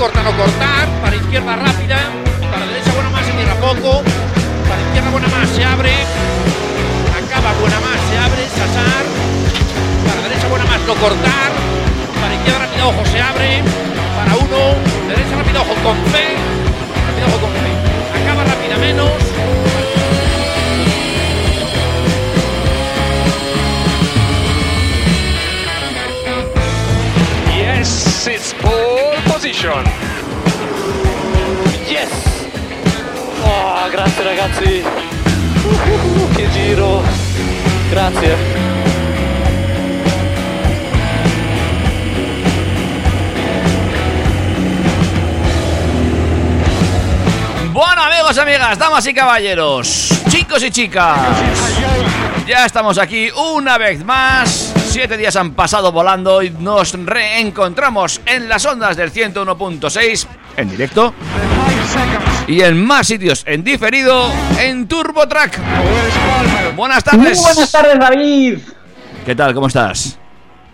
Corta, no cortar. Para izquierda rápida. Para derecha buena más, se cierra poco. Para izquierda buena más, se abre. Acaba buena más, se abre. Sasar. Para derecha buena más, no cortar. Para izquierda rápida, ojo, se abre. Para uno. Derecha rápida, ojo, con fe. Rápida, ojo, con fe. Acaba rápida menos. Grazie ragazzi! Uh, giro! Grazie! Bueno, amigos, amigas, damas y caballeros, chicos y chicas, ya estamos aquí una vez más. Siete días han pasado volando y nos reencontramos en las ondas del 101.6 en directo y en más sitios en diferido en TurboTrack. Buenas tardes. Muy buenas tardes, David. ¿Qué tal? ¿Cómo estás?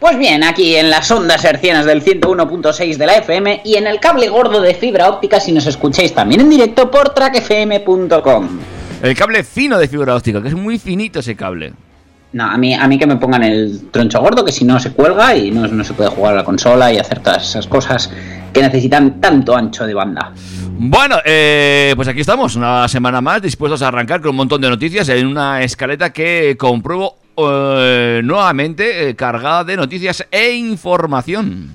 Pues bien, aquí en las ondas hercianas del 101.6 de la FM y en el cable gordo de fibra óptica si nos escucháis también en directo por trackfm.com. El cable fino de fibra óptica, que es muy finito ese cable. No, a mí, a mí que me pongan el troncho gordo, que si no se cuelga y no, no se puede jugar a la consola y hacer todas esas cosas que necesitan tanto ancho de banda. Bueno, eh, pues aquí estamos, una semana más, dispuestos a arrancar con un montón de noticias en una escaleta que compruebo eh, nuevamente eh, cargada de noticias e información.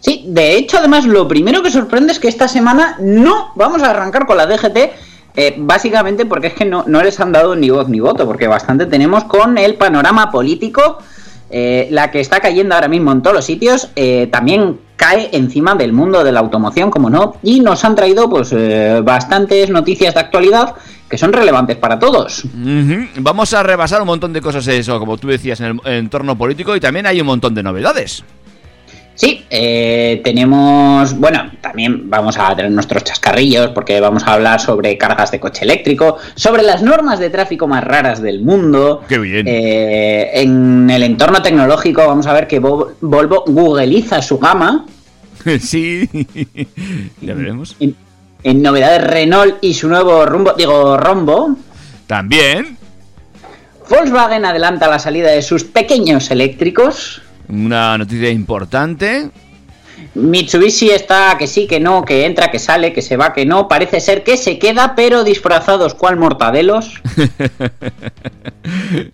Sí, de hecho, además, lo primero que sorprende es que esta semana no vamos a arrancar con la DGT, eh, básicamente porque es que no, no les han dado ni voz ni voto, porque bastante tenemos con el panorama político, eh, la que está cayendo ahora mismo en todos los sitios, eh, también cae encima del mundo de la automoción, como no, y nos han traído pues eh, bastantes noticias de actualidad que son relevantes para todos. Vamos a repasar un montón de cosas eso, como tú decías, en el entorno político y también hay un montón de novedades. Sí, eh, tenemos, bueno, también vamos a tener nuestros chascarrillos porque vamos a hablar sobre cargas de coche eléctrico, sobre las normas de tráfico más raras del mundo. Qué bien. Eh, en el entorno tecnológico vamos a ver que Vo- Volvo googleiza su gama. sí, ya veremos. En, en novedades Renault y su nuevo rumbo, digo, rombo. También Volkswagen adelanta la salida de sus pequeños eléctricos. Una noticia importante. Mitsubishi está que sí, que no, que entra, que sale, que se va, que no. Parece ser que se queda, pero disfrazados cual mortadelos.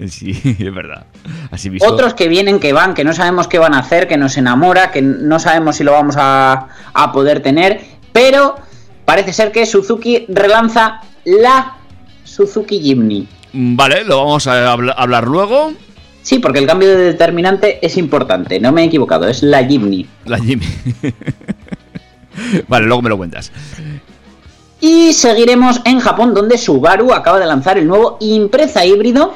sí, es verdad. Así visto. Otros que vienen, que van, que no sabemos qué van a hacer, que nos enamora, que no sabemos si lo vamos a, a poder tener. Pero parece ser que Suzuki relanza la Suzuki Jimny. Vale, lo vamos a habla- hablar luego. Sí, porque el cambio de determinante es importante. No me he equivocado, es la Jimny. La Jimmy. vale, luego me lo cuentas. Y seguiremos en Japón, donde Subaru acaba de lanzar el nuevo Impreza híbrido.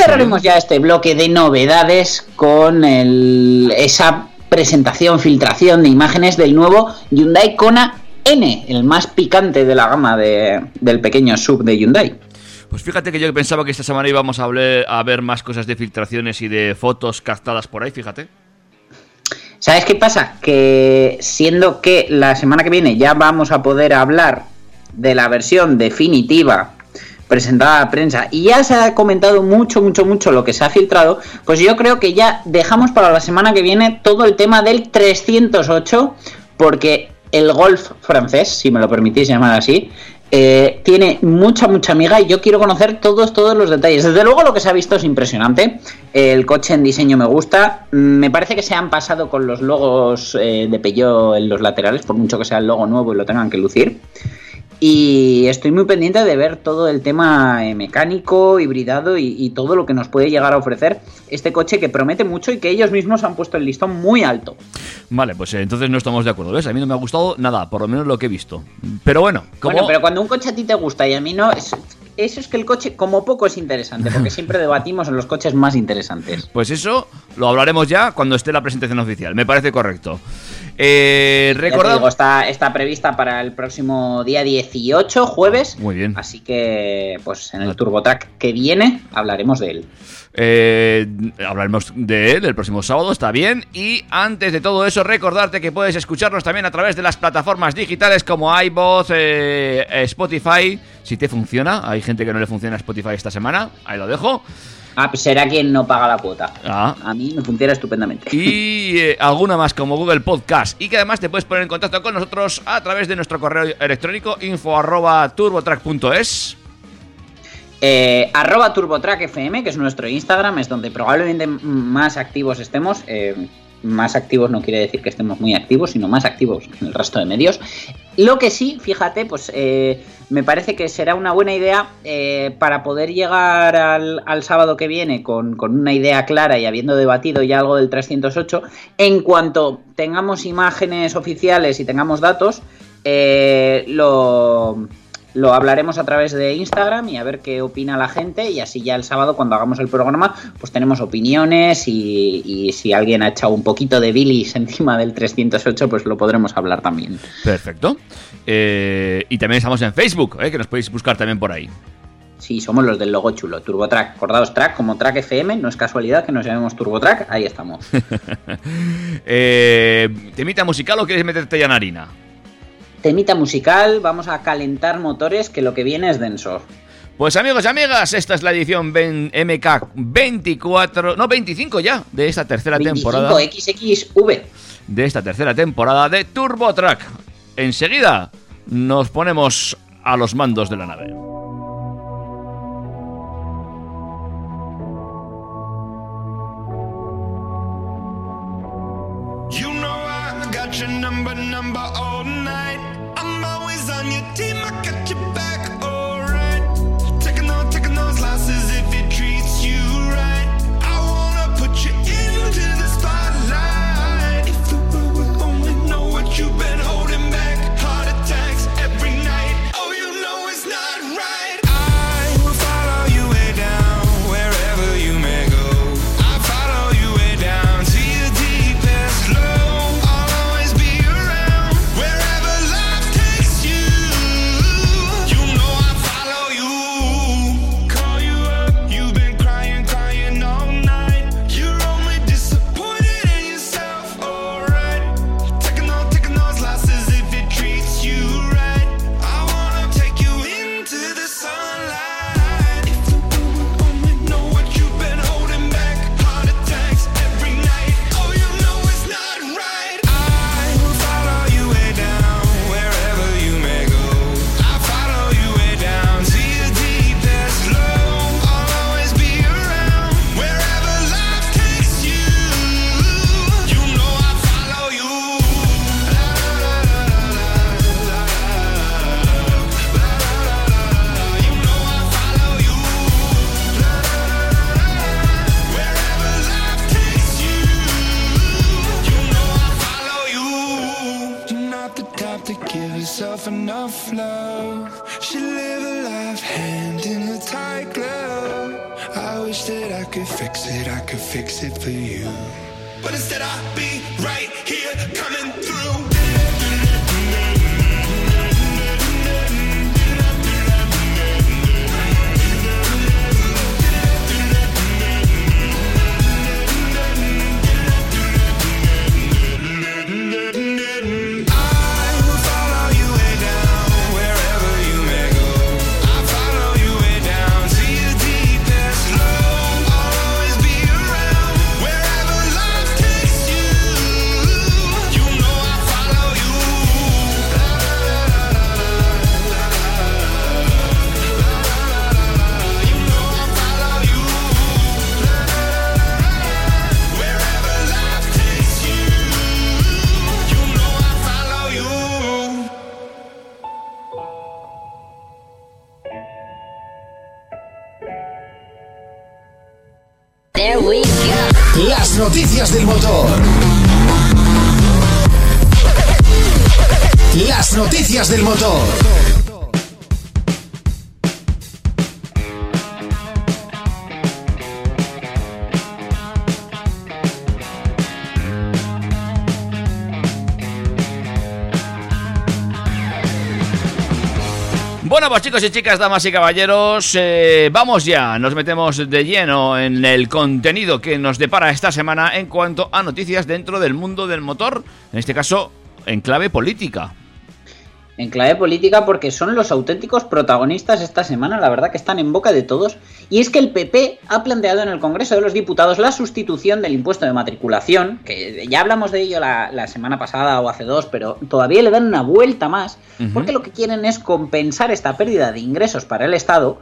Cerraremos ya este bloque de novedades con el- esa presentación, filtración de imágenes del nuevo Hyundai Kona N, el más picante de la gama de- del pequeño sub de Hyundai. Pues fíjate que yo pensaba que esta semana íbamos a, hablar- a ver más cosas de filtraciones y de fotos captadas por ahí, fíjate. ¿Sabes qué pasa? Que siendo que la semana que viene ya vamos a poder hablar de la versión definitiva presentada a la prensa y ya se ha comentado mucho, mucho, mucho lo que se ha filtrado, pues yo creo que ya dejamos para la semana que viene todo el tema del 308 porque el golf francés, si me lo permitís llamar así, eh, tiene mucha, mucha amiga y yo quiero conocer todos, todos los detalles. Desde luego lo que se ha visto es impresionante. El coche en diseño me gusta. Mm, Me parece que se han pasado con los logos eh, de Peugeot en los laterales, por mucho que sea el logo nuevo y lo tengan que lucir. Y estoy muy pendiente de ver todo el tema eh, mecánico, hibridado y, y todo lo que nos puede llegar a ofrecer este coche que promete mucho y que ellos mismos han puesto el listón muy alto. Vale, pues eh, entonces no estamos de acuerdo, ¿ves? A mí no me ha gustado nada, por lo menos lo que he visto. Pero bueno, como... Bueno, pero cuando un coche a ti te gusta y a mí no, es- eso es que el coche como poco es interesante, porque siempre debatimos en los coches más interesantes. Pues eso lo hablaremos ya cuando esté la presentación oficial, me parece correcto. Eh, recordad- digo, está, está prevista para el próximo día 18, jueves. Muy bien. Así que, pues en el TurboTrack que viene hablaremos de él. Eh, hablaremos de él el próximo sábado, está bien. Y antes de todo eso, recordarte que puedes escucharnos también a través de las plataformas digitales como iVoox, eh, Spotify. Si te funciona, hay gente que no le funciona Spotify esta semana, ahí lo dejo. Ah, pues será quien no paga la cuota. Ah. A mí me funciona estupendamente. Y eh, alguna más como Google Podcast. Y que además te puedes poner en contacto con nosotros a través de nuestro correo electrónico info arroba turbotrack.es. Eh, arroba TurboTrack FM, que es nuestro Instagram, es donde probablemente más activos estemos. Eh, más activos no quiere decir que estemos muy activos, sino más activos en el resto de medios. Lo que sí, fíjate, pues eh, me parece que será una buena idea eh, para poder llegar al, al sábado que viene con, con una idea clara y habiendo debatido ya algo del 308. En cuanto tengamos imágenes oficiales y tengamos datos, eh, lo, lo hablaremos a través de Instagram y a ver qué opina la gente y así ya el sábado cuando hagamos el programa pues tenemos opiniones y, y si alguien ha echado un poquito de bilis encima del 308 pues lo podremos hablar también. Perfecto. Eh, y también estamos en Facebook, eh, que nos podéis buscar también por ahí. Sí, somos los del logo chulo, TurboTrack, acordaos track como Track FM, no es casualidad que nos llamemos TurboTrack, ahí estamos. eh, ¿Temita musical o quieres meterte ya en harina? Temita musical, vamos a calentar motores que lo que viene es denso. Pues amigos y amigas, esta es la edición MK 24, no 25 ya, de esta tercera 25 temporada. XXV. De esta tercera temporada de Turbo Track. Enseguida nos ponemos a los mandos de la nave. Your number, number all night. I'm always on your team, I got your back, del motor. Bueno, pues chicos y chicas, damas y caballeros, eh, vamos ya, nos metemos de lleno en el contenido que nos depara esta semana en cuanto a noticias dentro del mundo del motor, en este caso en clave política. En clave política porque son los auténticos protagonistas esta semana, la verdad que están en boca de todos. Y es que el PP ha planteado en el Congreso de los Diputados la sustitución del impuesto de matriculación, que ya hablamos de ello la, la semana pasada o hace dos, pero todavía le dan una vuelta más, porque lo que quieren es compensar esta pérdida de ingresos para el Estado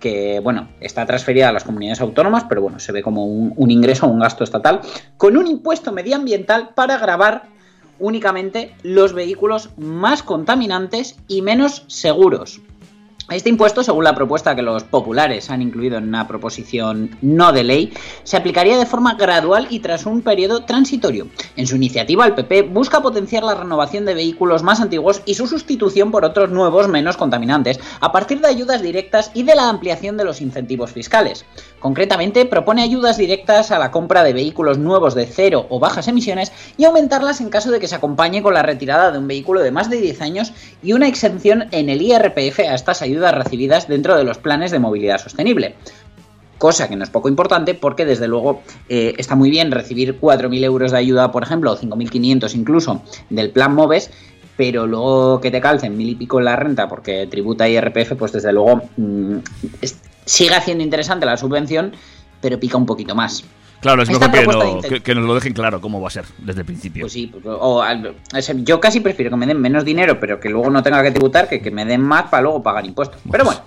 que, bueno, está transferida a las comunidades autónomas, pero bueno, se ve como un, un ingreso o un gasto estatal, con un impuesto medioambiental para grabar únicamente los vehículos más contaminantes y menos seguros. Este impuesto, según la propuesta que los populares han incluido en una proposición no de ley, se aplicaría de forma gradual y tras un periodo transitorio. En su iniciativa, el PP busca potenciar la renovación de vehículos más antiguos y su sustitución por otros nuevos menos contaminantes, a partir de ayudas directas y de la ampliación de los incentivos fiscales. Concretamente, propone ayudas directas a la compra de vehículos nuevos de cero o bajas emisiones y aumentarlas en caso de que se acompañe con la retirada de un vehículo de más de 10 años y una exención en el IRPF a estas ayudas recibidas dentro de los planes de movilidad sostenible. Cosa que no es poco importante porque desde luego eh, está muy bien recibir 4.000 euros de ayuda, por ejemplo, o 5.500 incluso del plan MOVES, pero luego que te calcen mil y pico en la renta porque tributa IRPF, pues desde luego mm, sigue haciendo interesante la subvención, pero pica un poquito más. Claro, es mejor que, no- que- que nos lo dejen claro cómo va a ser desde el principio. Pues sí, pues, o al- o sea, yo casi prefiero que me den menos dinero, pero que luego no tenga que tributar, que que me den más para luego pagar impuestos. Pero bueno,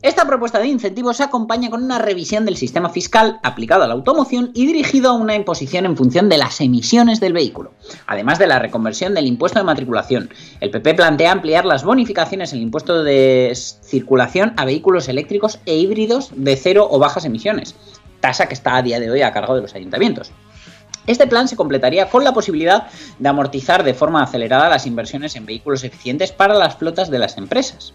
esta propuesta de incentivos se acompaña con una revisión del sistema fiscal aplicado a la automoción y dirigido a una imposición en función de las emisiones del vehículo, además de la reconversión del impuesto de matriculación. El PP plantea ampliar las bonificaciones en el impuesto de circulación a vehículos eléctricos e híbridos de cero o bajas emisiones, tasa que está a día de hoy a cargo de los ayuntamientos. Este plan se completaría con la posibilidad de amortizar de forma acelerada las inversiones en vehículos eficientes para las flotas de las empresas.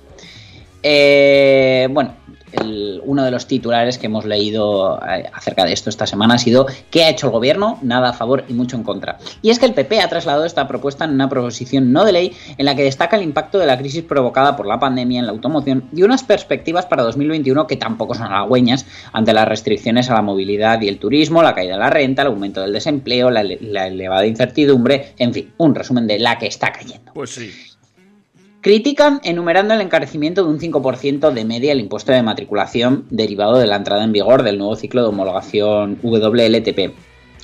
Eh, bueno, el- uno de los titulares que hemos leído eh, acerca de esto esta semana ha sido ¿qué ha hecho el gobierno? Nada a favor y mucho en contra. Y es que el PP ha trasladado esta propuesta en una proposición no de ley en la que destaca el impacto de la crisis provocada por la pandemia en la automoción y unas perspectivas para 2021 que tampoco son halagüeñas ante las restricciones a la movilidad y el turismo, la caída de la renta, el aumento del desempleo, la, la elevada incertidumbre, en fin, un resumen de la que está cayendo. Pues sí. Critican enumerando el encarecimiento de un 5% de media el impuesto de matriculación derivado de la entrada en vigor del nuevo ciclo de homologación WLTP,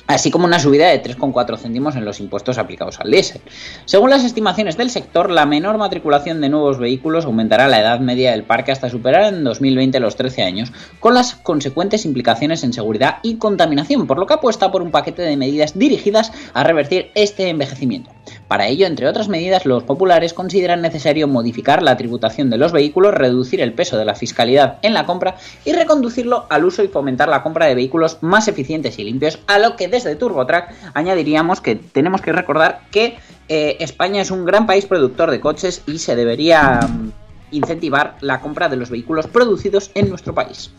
así como una subida de 3,4 céntimos en los impuestos aplicados al diésel. Según las estimaciones del sector, la menor matriculación de nuevos vehículos aumentará la edad media del parque hasta superar en 2020 los 13 años, con las consecuentes implicaciones en seguridad y contaminación, por lo que apuesta por un paquete de medidas dirigidas a revertir este envejecimiento. Para ello, entre otras medidas, los populares consideran necesario modificar la tributación de los vehículos, reducir el peso de la fiscalidad en la compra y reconducirlo al uso y fomentar la compra de vehículos más eficientes y limpios, a lo que desde TurboTrack añadiríamos que tenemos que recordar que eh, España es un gran país productor de coches y se debería mm, incentivar la compra de los vehículos producidos en nuestro país.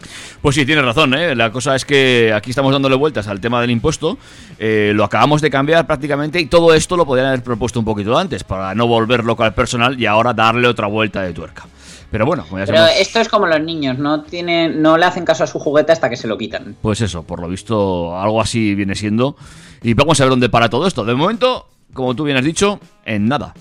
Pues sí, tienes razón, ¿eh? La cosa es que aquí estamos dándole vueltas al tema del impuesto. eh, lo acabamos de cambiar prácticamente y todo esto lo podrían haber propuesto un poquito antes para no volver loco al personal y ahora darle otra vuelta de tuerca. Pero bueno, como ya Pero esto es como los niños, no, tienen, no le hacen caso a su juguete hasta que se lo quitan. pues eso, por lo visto algo así viene siendo. Y vamos a ver dónde para todo esto. De momento, como tú bien has dicho, en nada.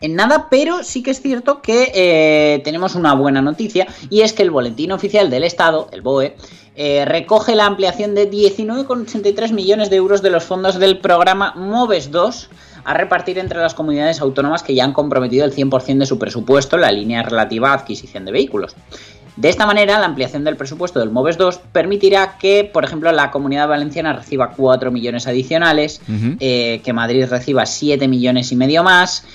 En nada, pero sí que es cierto que eh, tenemos una buena noticia y es que el Boletín Oficial del Estado, el BOE, eh, recoge la ampliación de 19,83 millones de euros de los fondos del programa MOVES 2 a repartir entre las comunidades autónomas que ya han comprometido el 100% de su presupuesto en la línea relativa a adquisición de vehículos. De esta manera, la ampliación del presupuesto del MOVES 2 permitirá que, por ejemplo, la Comunidad Valenciana reciba 4 millones adicionales, eh, que Madrid reciba 7 millones y medio más,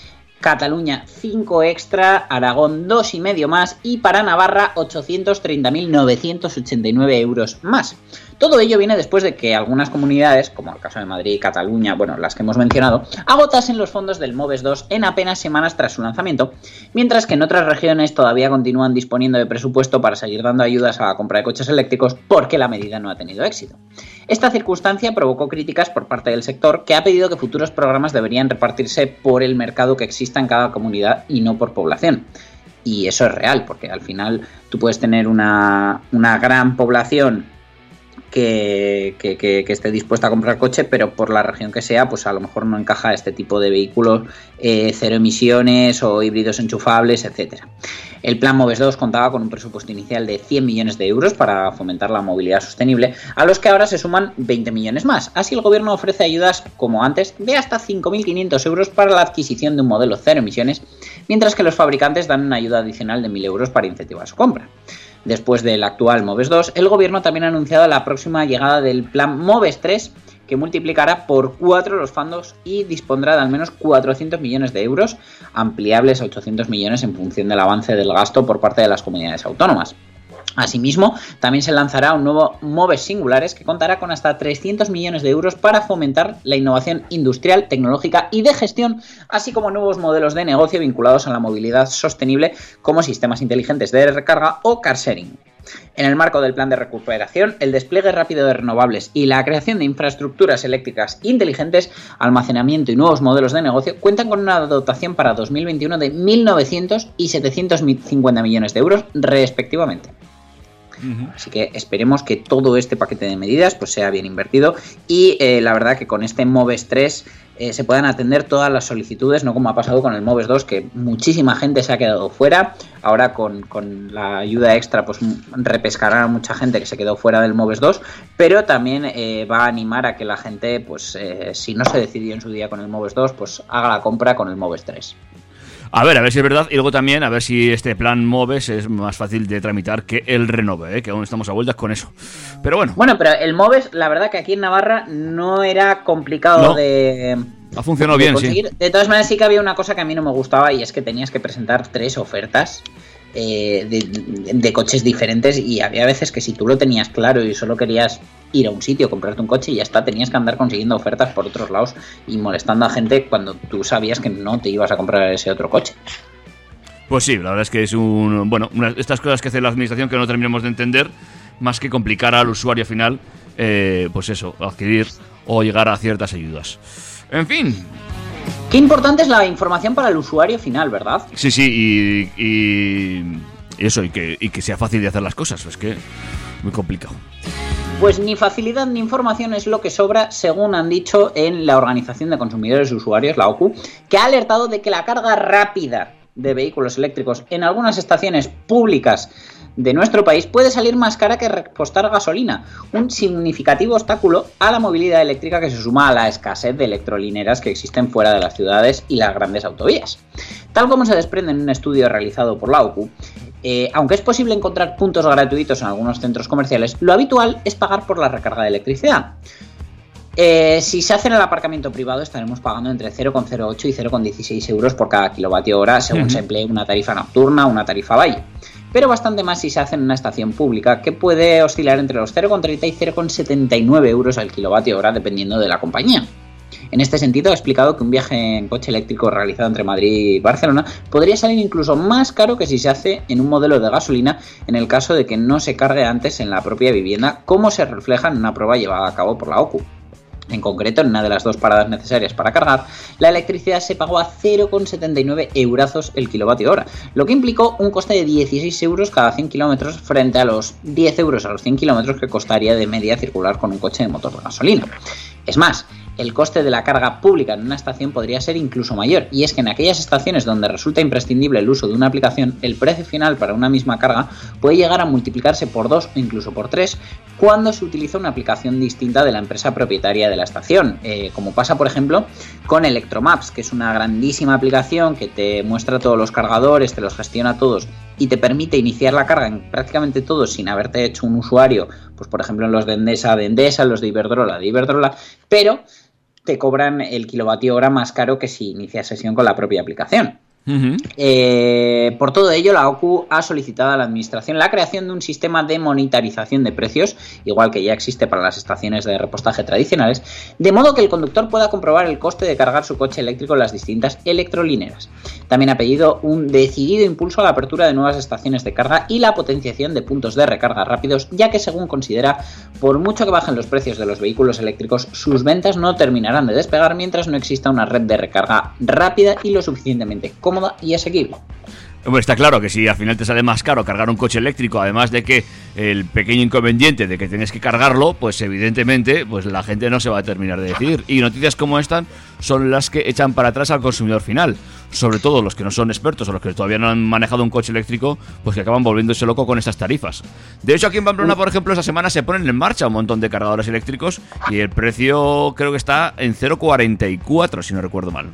Cataluña 5 extra, Aragón 2 y medio más y para Navarra 830.989 euros más. Todo ello viene después de que algunas comunidades, como el caso de Madrid Cataluña, bueno, las que hemos mencionado, agotasen los fondos del MOVES 2 en apenas semanas tras su lanzamiento, mientras que en otras regiones todavía continúan disponiendo de presupuesto para seguir dando ayudas a la compra de coches eléctricos porque la medida no ha tenido éxito. Esta circunstancia provocó críticas por parte del sector que ha pedido que futuros programas deberían repartirse por el mercado que exista en cada comunidad y no por población. Y eso es real, porque al final tú puedes tener una, una gran población que, esté dispuesta a comprar coche, pero por la región que sea, pues a lo mejor no encaja este tipo de vehículos eh, cero emisiones o híbridos enchufables, etcétera. El plan MOVES 2 contaba con un presupuesto inicial de 100 millones de euros para fomentar la movilidad sostenible, a los que ahora se suman 20 millones más. Así el gobierno ofrece ayudas, como antes, de hasta 5.500 euros para la adquisición de un modelo cero emisiones, mientras que los fabricantes dan una ayuda adicional de 1.000 euros para incentivar su compra. Después del actual MOVES 2, el gobierno también ha anunciado la próxima llegada del plan MOVES 3, que multiplicará por 4 los fondos y dispondrá de al menos 400 millones de euros, ampliables a 800 millones en función del avance del gasto por parte de las comunidades autónomas. Asimismo, también se lanzará un nuevo MOVES Singulares que contará con hasta 300 millones de euros para fomentar la innovación industrial, tecnológica y de gestión, así como nuevos modelos de negocio vinculados a la movilidad sostenible como sistemas inteligentes de recarga o car sharing. En el marco del plan de recuperación, el despliegue rápido de renovables y la creación de infraestructuras eléctricas inteligentes, almacenamiento y nuevos modelos de negocio cuentan con una dotación para 2021 de 1.900 y 750 millones de euros respectivamente. Así que esperemos que todo este paquete de medidas pues, sea bien invertido y eh, la verdad que con este MOVES 3 eh, se puedan atender todas las solicitudes, no como ha pasado con el MOVES 2, que muchísima gente se ha quedado fuera. Ahora con, con la ayuda extra pues repescará a mucha gente que se quedó fuera del MOVES 2, pero también eh, va a animar a que la gente, pues si no se decidió en su día con el MOVES 2, pues haga la compra con el MOVES 3. A ver, a ver si es verdad. Y luego también, a ver si este plan MOVES es más fácil de tramitar que el Renove, ¿eh? que aún estamos a vueltas con eso. Pero bueno. Bueno, pero el MOVES, la verdad que aquí en Navarra no era complicado No. de. Ha funcionado de bien, sí. De todas maneras, sí que había una cosa que a mí no me gustaba y es que tenías que presentar tres ofertas. Eh, de, coches diferentes y había veces que si tú lo tenías claro y solo querías ir a un sitio, comprarte un coche y ya está, tenías que andar consiguiendo ofertas por otros lados y molestando a gente cuando tú sabías que no te ibas a comprar ese otro coche. Pues sí, la verdad es que es un. Bueno, estas cosas que hace la administración que no terminamos de entender, más que complicar al usuario final, eh, pues eso, adquirir o llegar a ciertas ayudas. En fin, Qué importante es la información para el usuario final, ¿verdad? sí, sí, y. y eso, y que, y que sea fácil de hacer las cosas, es que. Muy complicado. Pues ni facilidad ni información es lo que sobra, según han dicho en la Organización de Consumidores y Usuarios, la OCU, que ha alertado de que la carga rápida de vehículos eléctricos en algunas estaciones públicas de nuestro país puede salir más cara que repostar gasolina, un significativo obstáculo a la movilidad eléctrica que se suma a la escasez de electrolineras que existen fuera de las ciudades y las grandes autovías. Tal como se desprende en un estudio realizado por la OCU, eh, aunque es posible encontrar puntos gratuitos en algunos centros comerciales, lo habitual es pagar por la recarga de electricidad. Eh, si se hace en el aparcamiento privado estaremos pagando entre 0,08 y 0,16 euros por cada kilovatio hora según se emplee una tarifa nocturna o una tarifa valle. Pero bastante más si se hace en una estación pública que puede oscilar entre los 0,30 y 0,79 euros al kilovatio hora dependiendo de la compañía. En este sentido, ha explicado que un viaje en coche eléctrico realizado entre Madrid y Barcelona podría salir incluso más caro que si se hace en un modelo de gasolina en el caso de que no se cargue antes en la propia vivienda, como se refleja en una prueba llevada a cabo por la OCU. En concreto, en una de las dos paradas necesarias para cargar, la electricidad se pagó a 0,79 eurazos el kilovatio hora, lo que implicó un coste de 16 euros cada 100 kilómetros frente a los 10 euros a los 100 kilómetros que costaría de media circular con un coche de motor de gasolina. Es más, el coste de la carga pública en una estación podría ser incluso mayor, y es que en aquellas estaciones donde resulta imprescindible el uso de una aplicación, el precio final para una misma carga puede llegar a multiplicarse por dos o incluso por tres cuando se utiliza una aplicación distinta de la empresa propietaria de la estación, eh, como pasa por ejemplo con Electromaps, que es una grandísima aplicación que te muestra todos los cargadores, te los gestiona todos y te permite iniciar la carga en prácticamente todos sin haberte hecho un usuario, pues por ejemplo en los de Endesa de Endesa, en los de Iberdrola de Iberdrola, pero te cobran el kilovatio hora más caro que si inicias sesión con la propia aplicación. Eh, por todo ello, la OCU ha solicitado a la Administración la creación de un sistema de monetarización de precios, igual que ya existe para las estaciones de repostaje tradicionales, de modo que el conductor pueda comprobar el coste de cargar su coche eléctrico en las distintas electrolineras. También ha pedido un decidido impulso a la apertura de nuevas estaciones de carga y la potenciación de puntos de recarga rápidos, ya que según considera, por mucho que bajen los precios de los vehículos eléctricos, sus ventas no terminarán de despegar mientras no exista una red de recarga rápida y lo suficientemente cómoda y asequible. Hombre, está claro que si al final te sale más caro cargar un coche eléctrico, además de que el pequeño inconveniente de que tienes que cargarlo, pues evidentemente pues la gente no se va a terminar de decidir. Y noticias como esta son las que echan para atrás al consumidor final. Sobre todo los que no son expertos o los que todavía no han manejado un coche eléctrico, pues que acaban volviéndose loco con estas tarifas. De hecho, aquí en Pamplona, por ejemplo, esta semana se ponen en marcha un montón de cargadores eléctricos y el precio creo que está en 0,44, si no recuerdo mal.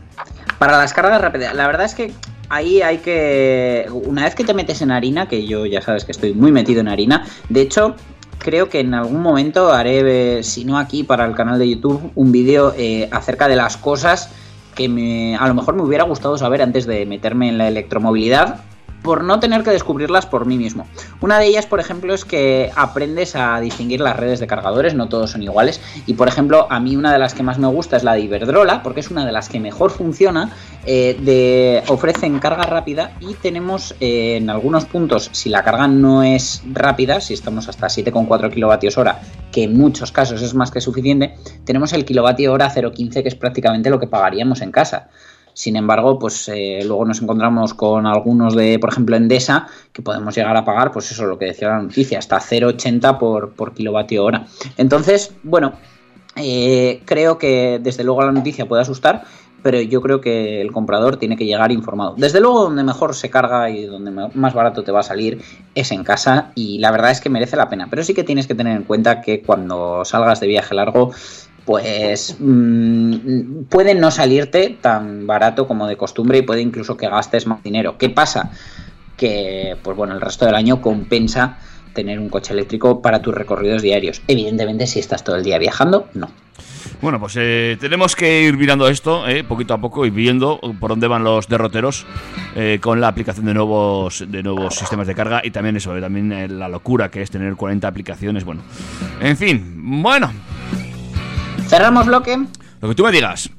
Para las cargas rápidas, la verdad es que ahí hay que. Una vez que te metes en harina, que yo ya sabes que estoy muy metido en harina, de hecho. Creo que en algún momento haré, eh, si no aquí para el canal de YouTube, un vídeo eh, acerca de las cosas que me, a lo mejor me hubiera gustado saber antes de meterme en la electromovilidad por no tener que descubrirlas por mí mismo. Una de ellas, por ejemplo, es que aprendes a distinguir las redes de cargadores, no todos son iguales. Y por ejemplo, a mí una de las que más me gusta es la de Iberdrola, porque es una de las que mejor funciona. eh, de, ofrecen carga rápida y tenemos eh, en algunos puntos, si la carga no es rápida, si estamos hasta 7,4 kilovatios hora, que en muchos casos es más que suficiente, tenemos el kilovatio hora 0,15, que es prácticamente lo que pagaríamos en casa. Sin embargo, pues eh, luego nos encontramos con algunos de, por ejemplo, Endesa, que podemos llegar a pagar, pues eso, lo que decía la noticia, hasta 0,80 por, por kilovatio hora. Entonces, bueno, eh, creo que desde luego la noticia puede asustar, pero yo creo que el comprador tiene que llegar informado. Desde luego, donde mejor se carga y donde más barato te va a salir es en casa y la verdad es que merece la pena. Pero sí que tienes que tener en cuenta que cuando salgas de viaje largo, pues mm, puede no salirte tan barato como de costumbre y puede incluso que gastes más dinero. ¿Qué pasa? Que, pues bueno, el resto del año compensa tener un coche eléctrico para tus recorridos diarios. Evidentemente, si estás todo el día viajando, no. Bueno, pues eh, tenemos que ir mirando esto eh, poquito a poco y viendo por dónde van los derroteros eh, con la aplicación de nuevos de nuevos sistemas de carga y también eso, eh, también la locura que es tener 40 aplicaciones. Bueno, en fin, bueno, Cerramos bloque. lo que tú me digas.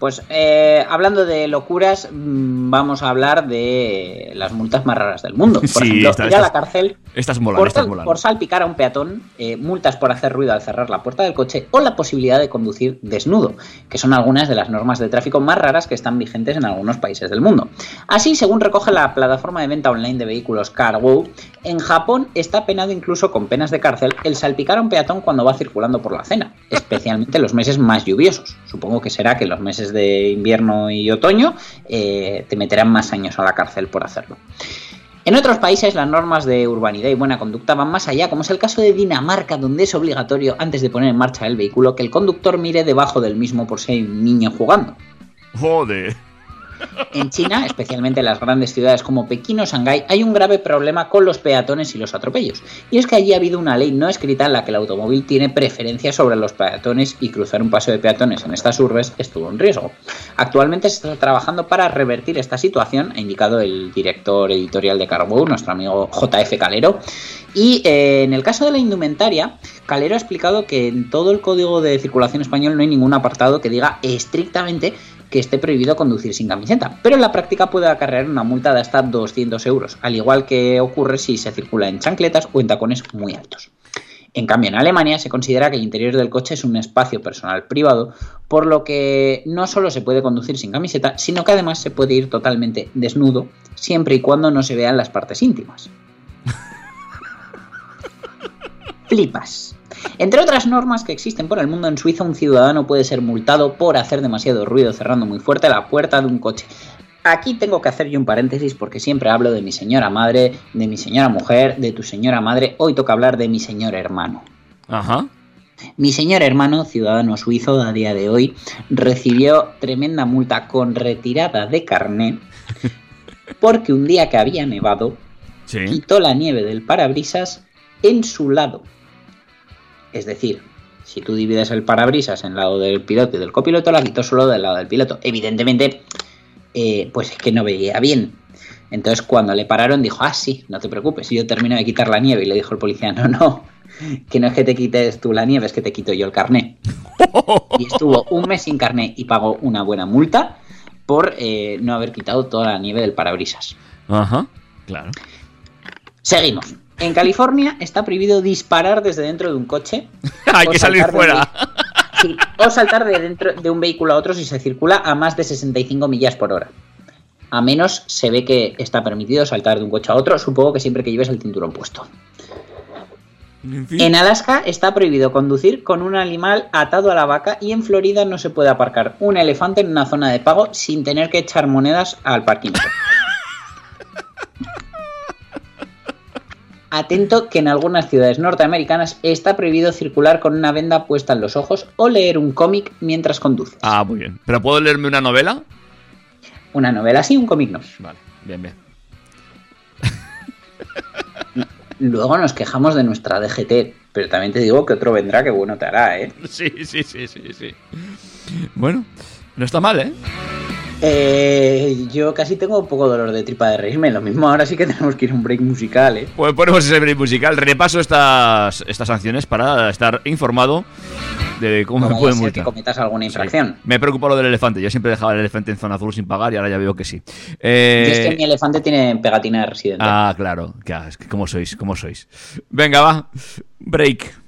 Pues eh, hablando de locuras, mm, vamos a hablar de las multas más raras del mundo. Por Sí, ejemplo, esta- ir a la cárcel Estas molan, por, estas sal- molan. por salpicar a un peatón, eh, multas por hacer ruido al cerrar la puerta del coche o la posibilidad de conducir desnudo, que son algunas de las normas de tráfico más raras que están vigentes en algunos países del mundo. Así, según recoge la plataforma de venta online de vehículos CarWow, en Japón está penado incluso con penas de cárcel el salpicar a un peatón cuando va circulando por la acera, especialmente en los meses más lluviosos. Supongo que será que en los meses de invierno y otoño eh, te meterán más años a la cárcel por hacerlo. En otros países las normas de urbanidad y buena conducta van más allá, como es el caso de Dinamarca, donde es obligatorio, antes de poner en marcha el vehículo, que el conductor mire debajo del mismo por si hay un niño jugando. Joder. En China, especialmente en las grandes ciudades como Pekín o Shanghái, hay un grave problema con los peatones y los atropellos. Y es que allí ha habido una ley no escrita en la que el automóvil tiene preferencia sobre los peatones y cruzar un paso de peatones en estas urbes es todo un riesgo. Actualmente se está trabajando para revertir esta situación, ha indicado el director editorial de Carwow, nuestro amigo JF Calero. Y eh, en el caso de la indumentaria, Calero ha explicado que en todo el código de circulación español no hay ningún apartado que diga estrictamente que esté prohibido conducir sin camiseta, pero en la práctica puede acarrear una multa de hasta 200 euros, al igual que ocurre si se circula en chancletas o en tacones muy altos. En cambio, en Alemania se considera que el interior del coche es un espacio personal privado, por lo que no solo se puede conducir sin camiseta, sino que además se puede ir totalmente desnudo, siempre y cuando no se vean las partes íntimas. Flipas. Entre otras normas que existen por el mundo, en Suiza un ciudadano puede ser multado por hacer demasiado ruido cerrando muy fuerte la puerta de un coche. Aquí tengo que hacer yo un paréntesis porque siempre hablo de mi señora madre, de mi señora mujer, de tu señora madre. Hoy toca hablar de mi señor hermano. Ajá. Mi señor hermano, ciudadano suizo a día de hoy, recibió tremenda multa con retirada de carné porque un día que había nevado Sí. quitó la nieve del parabrisas en su lado. Es decir, si tú divides el parabrisas en lado del piloto y del copiloto, la quitó solo del lado del piloto. Evidentemente, eh, pues es que no veía bien. Entonces cuando le pararon dijo, ah, sí, no te preocupes, yo termino de quitar la nieve. Y le dijo el policía, no, no, que no es que te quites tú la nieve, es que te quito yo el carné. Y estuvo un mes sin carné y pagó una buena multa por eh, no haber quitado toda la nieve del parabrisas. Ajá, claro. Seguimos. En California está prohibido disparar desde dentro de un coche. Hay que salir de fuera. Sí, o saltar de dentro de un vehículo a otro si se circula a más de 65 millas por hora. A menos se ve que está permitido saltar de un coche a otro, supongo que siempre que lleves el cinturón puesto. En fin. En Alaska está prohibido conducir con un animal atado a la vaca y en Florida no se puede aparcar un elefante en una zona de pago sin tener que echar monedas al parquímetro. Atento que en algunas ciudades norteamericanas está prohibido circular con una venda puesta en los ojos o leer un cómic mientras conduces. Ah, muy bien. ¿Pero puedo leerme una novela? Una novela sí, un cómic no. Vale, bien, bien. Luego nos quejamos de nuestra DGT, pero también te digo que otro vendrá que bueno te hará, ¿eh? Sí, sí, sí, sí, sí. Bueno, no está mal, ¿eh? Eh, yo casi tengo un poco dolor de tripa de reírme. Lo mismo ahora sí que tenemos que ir a un break musical, ¿eh? Pues ponemos ese break musical. Repaso estas, estas sanciones para estar informado de cómo me pueden ser que multar. cometas alguna infracción. Me preocupa lo del elefante. Yo siempre dejaba el elefante en zona azul sin pagar y ahora ya veo que sí. Yo Eh, es que mi elefante tiene pegatina de residente. Ah, claro. Que, es que ¿Cómo sois? ¿Cómo sois? Venga, va. Break.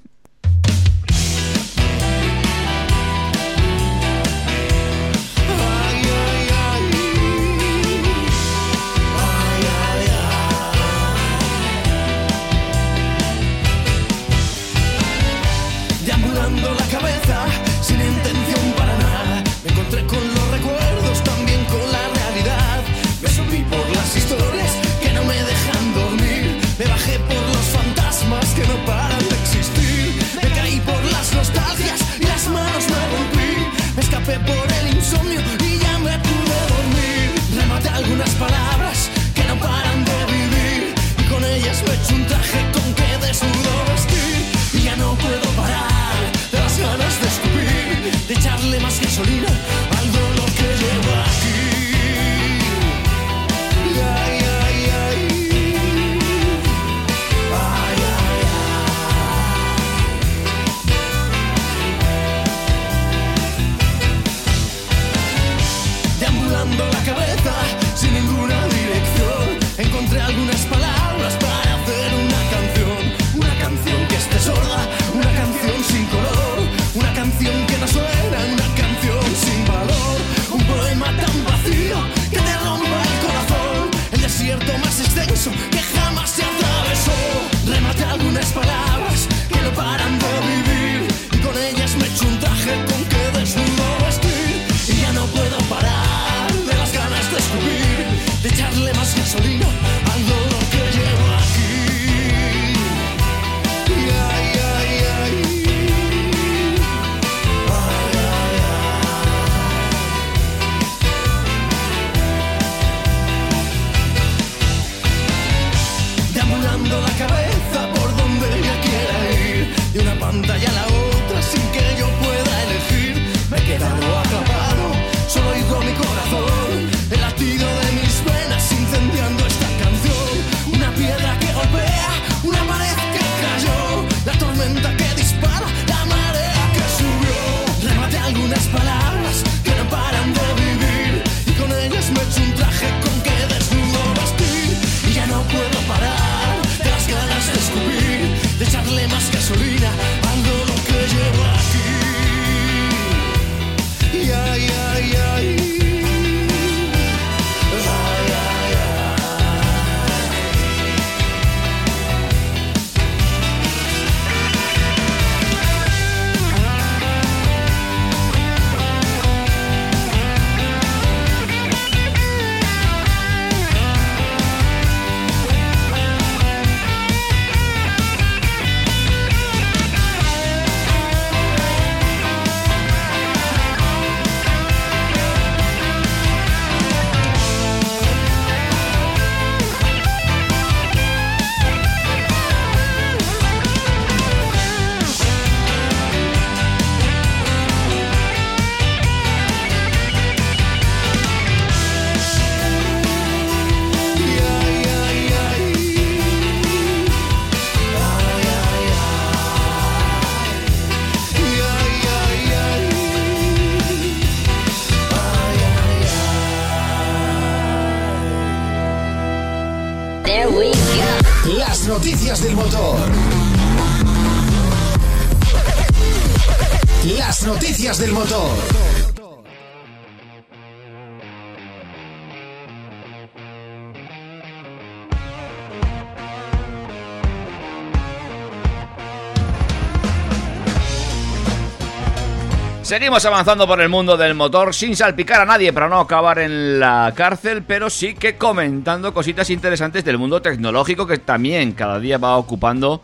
Seguimos avanzando por el mundo del motor sin salpicar a nadie para no acabar en la cárcel, pero sí que comentando cositas interesantes del mundo tecnológico que también cada día va ocupando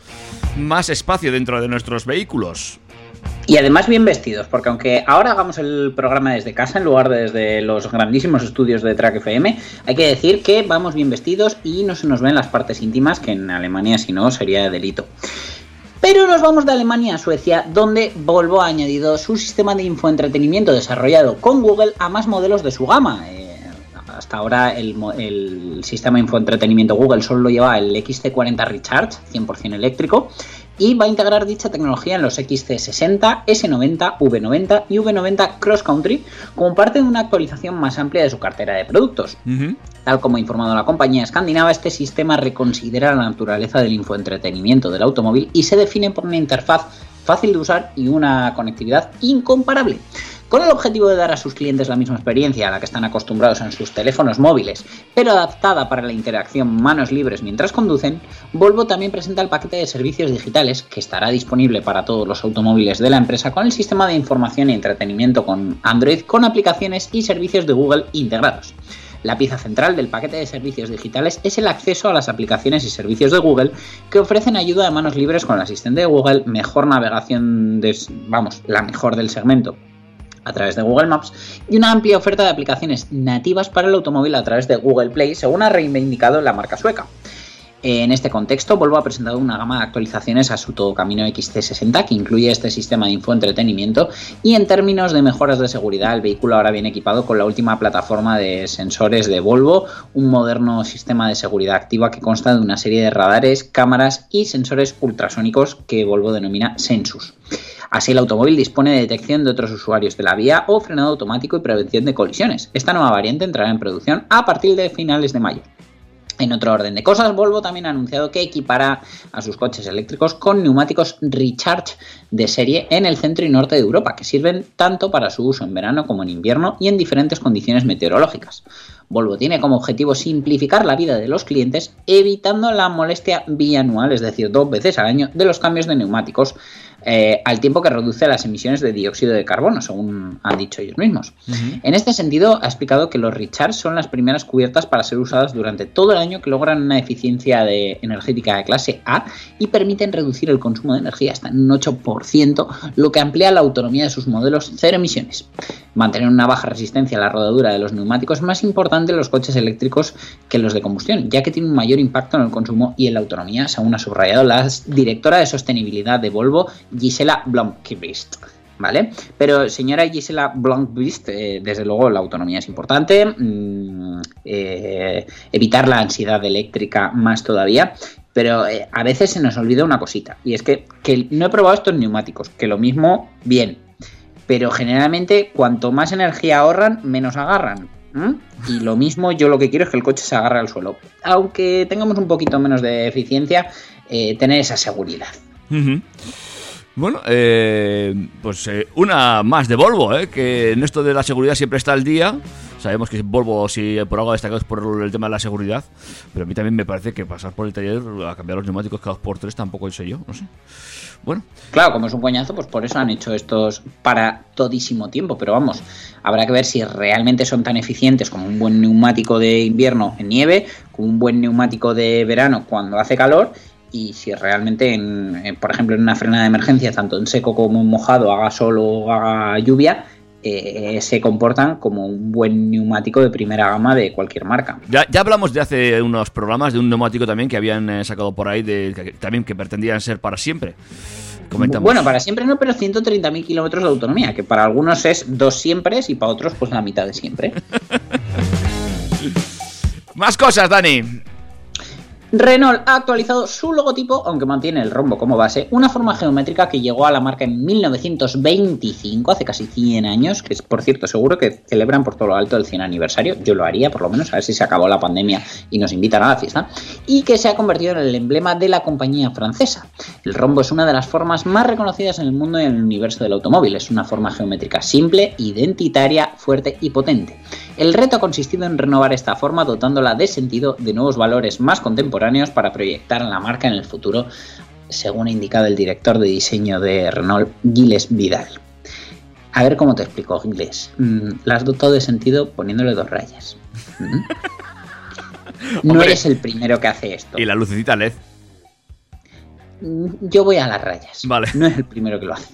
más espacio dentro de nuestros vehículos. Y además bien vestidos, porque aunque ahora hagamos el programa desde casa en lugar de desde los grandísimos estudios de Track FM, hay que decir que vamos bien vestidos y no se nos ven las partes íntimas, que en Alemania si no sería delito. Pero nos vamos de Alemania a Suecia, donde Volvo ha añadido su sistema de infoentretenimiento desarrollado con Google a más modelos de su gama. Eh, hasta ahora el, sistema de infoentretenimiento Google solo lo lleva el XC40 Recharge, 100% eléctrico, y va a integrar dicha tecnología en los XC60, S90, V90 y V90 Cross Country como parte de una actualización más amplia de su cartera de productos. Como ha informado la compañía escandinava, este sistema reconsidera la naturaleza del infoentretenimiento del automóvil y se define por una interfaz fácil de usar y una conectividad incomparable. Con el objetivo de dar a sus clientes la misma experiencia a la que están acostumbrados en sus teléfonos móviles, pero adaptada para la interacción manos libres mientras conducen, Volvo también presenta el paquete de servicios digitales que estará disponible para todos los automóviles de la empresa con el sistema de información y entretenimiento con Android con aplicaciones y servicios de Google integrados. La pieza central del paquete de servicios digitales es el acceso a las aplicaciones y servicios de Google que ofrecen ayuda de manos libres con el asistente de Google, mejor navegación, de, vamos, la mejor del segmento a través de Google Maps y una amplia oferta de aplicaciones nativas para el automóvil a través de Google Play, según ha reivindicado la marca sueca. En este contexto, Volvo ha presentado una gama de actualizaciones a su todo camino XC60 que incluye este sistema de infoentretenimiento y en términos de mejoras de seguridad, el vehículo ahora viene equipado con la última plataforma de sensores de Volvo, un moderno sistema de seguridad activa que consta de una serie de radares, cámaras y sensores ultrasónicos que Volvo denomina Sensus. Así el automóvil dispone de detección de otros usuarios de la vía o frenado automático y prevención de colisiones. Esta nueva variante entrará en producción a partir de finales de mayo. En otro orden de cosas, Volvo también ha anunciado que equipará a sus coches eléctricos con neumáticos Recharge de serie en el centro y norte de Europa, que sirven tanto para su uso en verano como en invierno y en diferentes condiciones meteorológicas. Volvo tiene como objetivo simplificar la vida de los clientes, evitando la molestia bianual, es decir, dos veces al año, de los cambios de neumáticos, eh, al tiempo que reduce las emisiones de dióxido de carbono, según han dicho ellos mismos. En este sentido, ha explicado que los Recharge son las primeras cubiertas para ser usadas durante todo el año que logran una eficiencia de energética de clase A y permiten reducir el consumo de energía hasta un 8%, lo que amplía la autonomía de sus modelos cero emisiones. Mantener una baja resistencia a la rodadura de los neumáticos es más importante en los coches eléctricos que en los de combustión, ya que tiene un mayor impacto en el consumo y en la autonomía, según ha subrayado la directora de sostenibilidad de Volvo, Gisela Blomqvist. ¿Vale? Pero señora Gisela Blomqvist, eh, desde luego la autonomía es importante, mm, eh, evitar la ansiedad eléctrica más todavía, pero eh, a veces se nos olvida una cosita, y es que, que no he probado estos neumáticos, que lo mismo, bien, pero generalmente cuanto más energía ahorran, menos agarran. Y lo mismo, yo lo que quiero es que el coche se agarre al suelo. Aunque tengamos un poquito menos de eficiencia, tener esa seguridad. Ujú. Bueno, eh, pues eh, una más de Volvo, eh, que en esto de la seguridad siempre está al día. Sabemos que Volvo, si por algo destacado es por el tema de la seguridad, pero a mí también me parece que pasar por el taller a cambiar los neumáticos cada dos por tres tampoco sé yo, no sé. Bueno, Claro, como es un coñazo, pues por eso han hecho estos para todísimo tiempo. Pero vamos, habrá que ver si realmente son tan eficientes como un buen neumático de invierno en nieve, como un buen neumático de verano cuando hace calor. Y si realmente, en, en, por ejemplo, en una frenada de emergencia, tanto en seco como en mojado, haga sol o haga lluvia, eh, se comportan como un buen neumático de primera gama de cualquier marca. ya, ya hablamos de hace unos programas de un neumático también que habían eh, sacado por ahí, de, que, también que pretendían ser para siempre. Comentamos. Bueno, para siempre no, pero 130.000 kilómetros de autonomía, que para algunos es dos siempre y para otros pues la mitad de siempre. Más cosas, Dani. Renault ha actualizado su logotipo, aunque mantiene el rombo como base, una forma geométrica que llegó a la marca en 1925, hace casi 100 años, que es por cierto seguro que celebran por todo lo alto el 100 aniversario, yo lo haría por lo menos, a ver si se acabó la pandemia y nos invitan a la fiesta, y que se ha convertido en el emblema de la compañía francesa. El rombo es una de las formas más reconocidas en el mundo y en el universo del automóvil, es una forma geométrica simple, identitaria, fuerte y potente. El reto ha consistido en renovar esta forma dotándola de sentido, de nuevos valores más contemporáneos para proyectar la marca en el futuro, según ha indicado el director de diseño de Renault, Gilles Vidal. A ver cómo te explico, Gilles. Mm, la has dotado de sentido poniéndole dos rayas. ¿Mm? No Hombre. eres el primero que hace esto. Y la lucecita LED. Mm, Yo voy a las rayas. Vale. No es el primero que lo hace.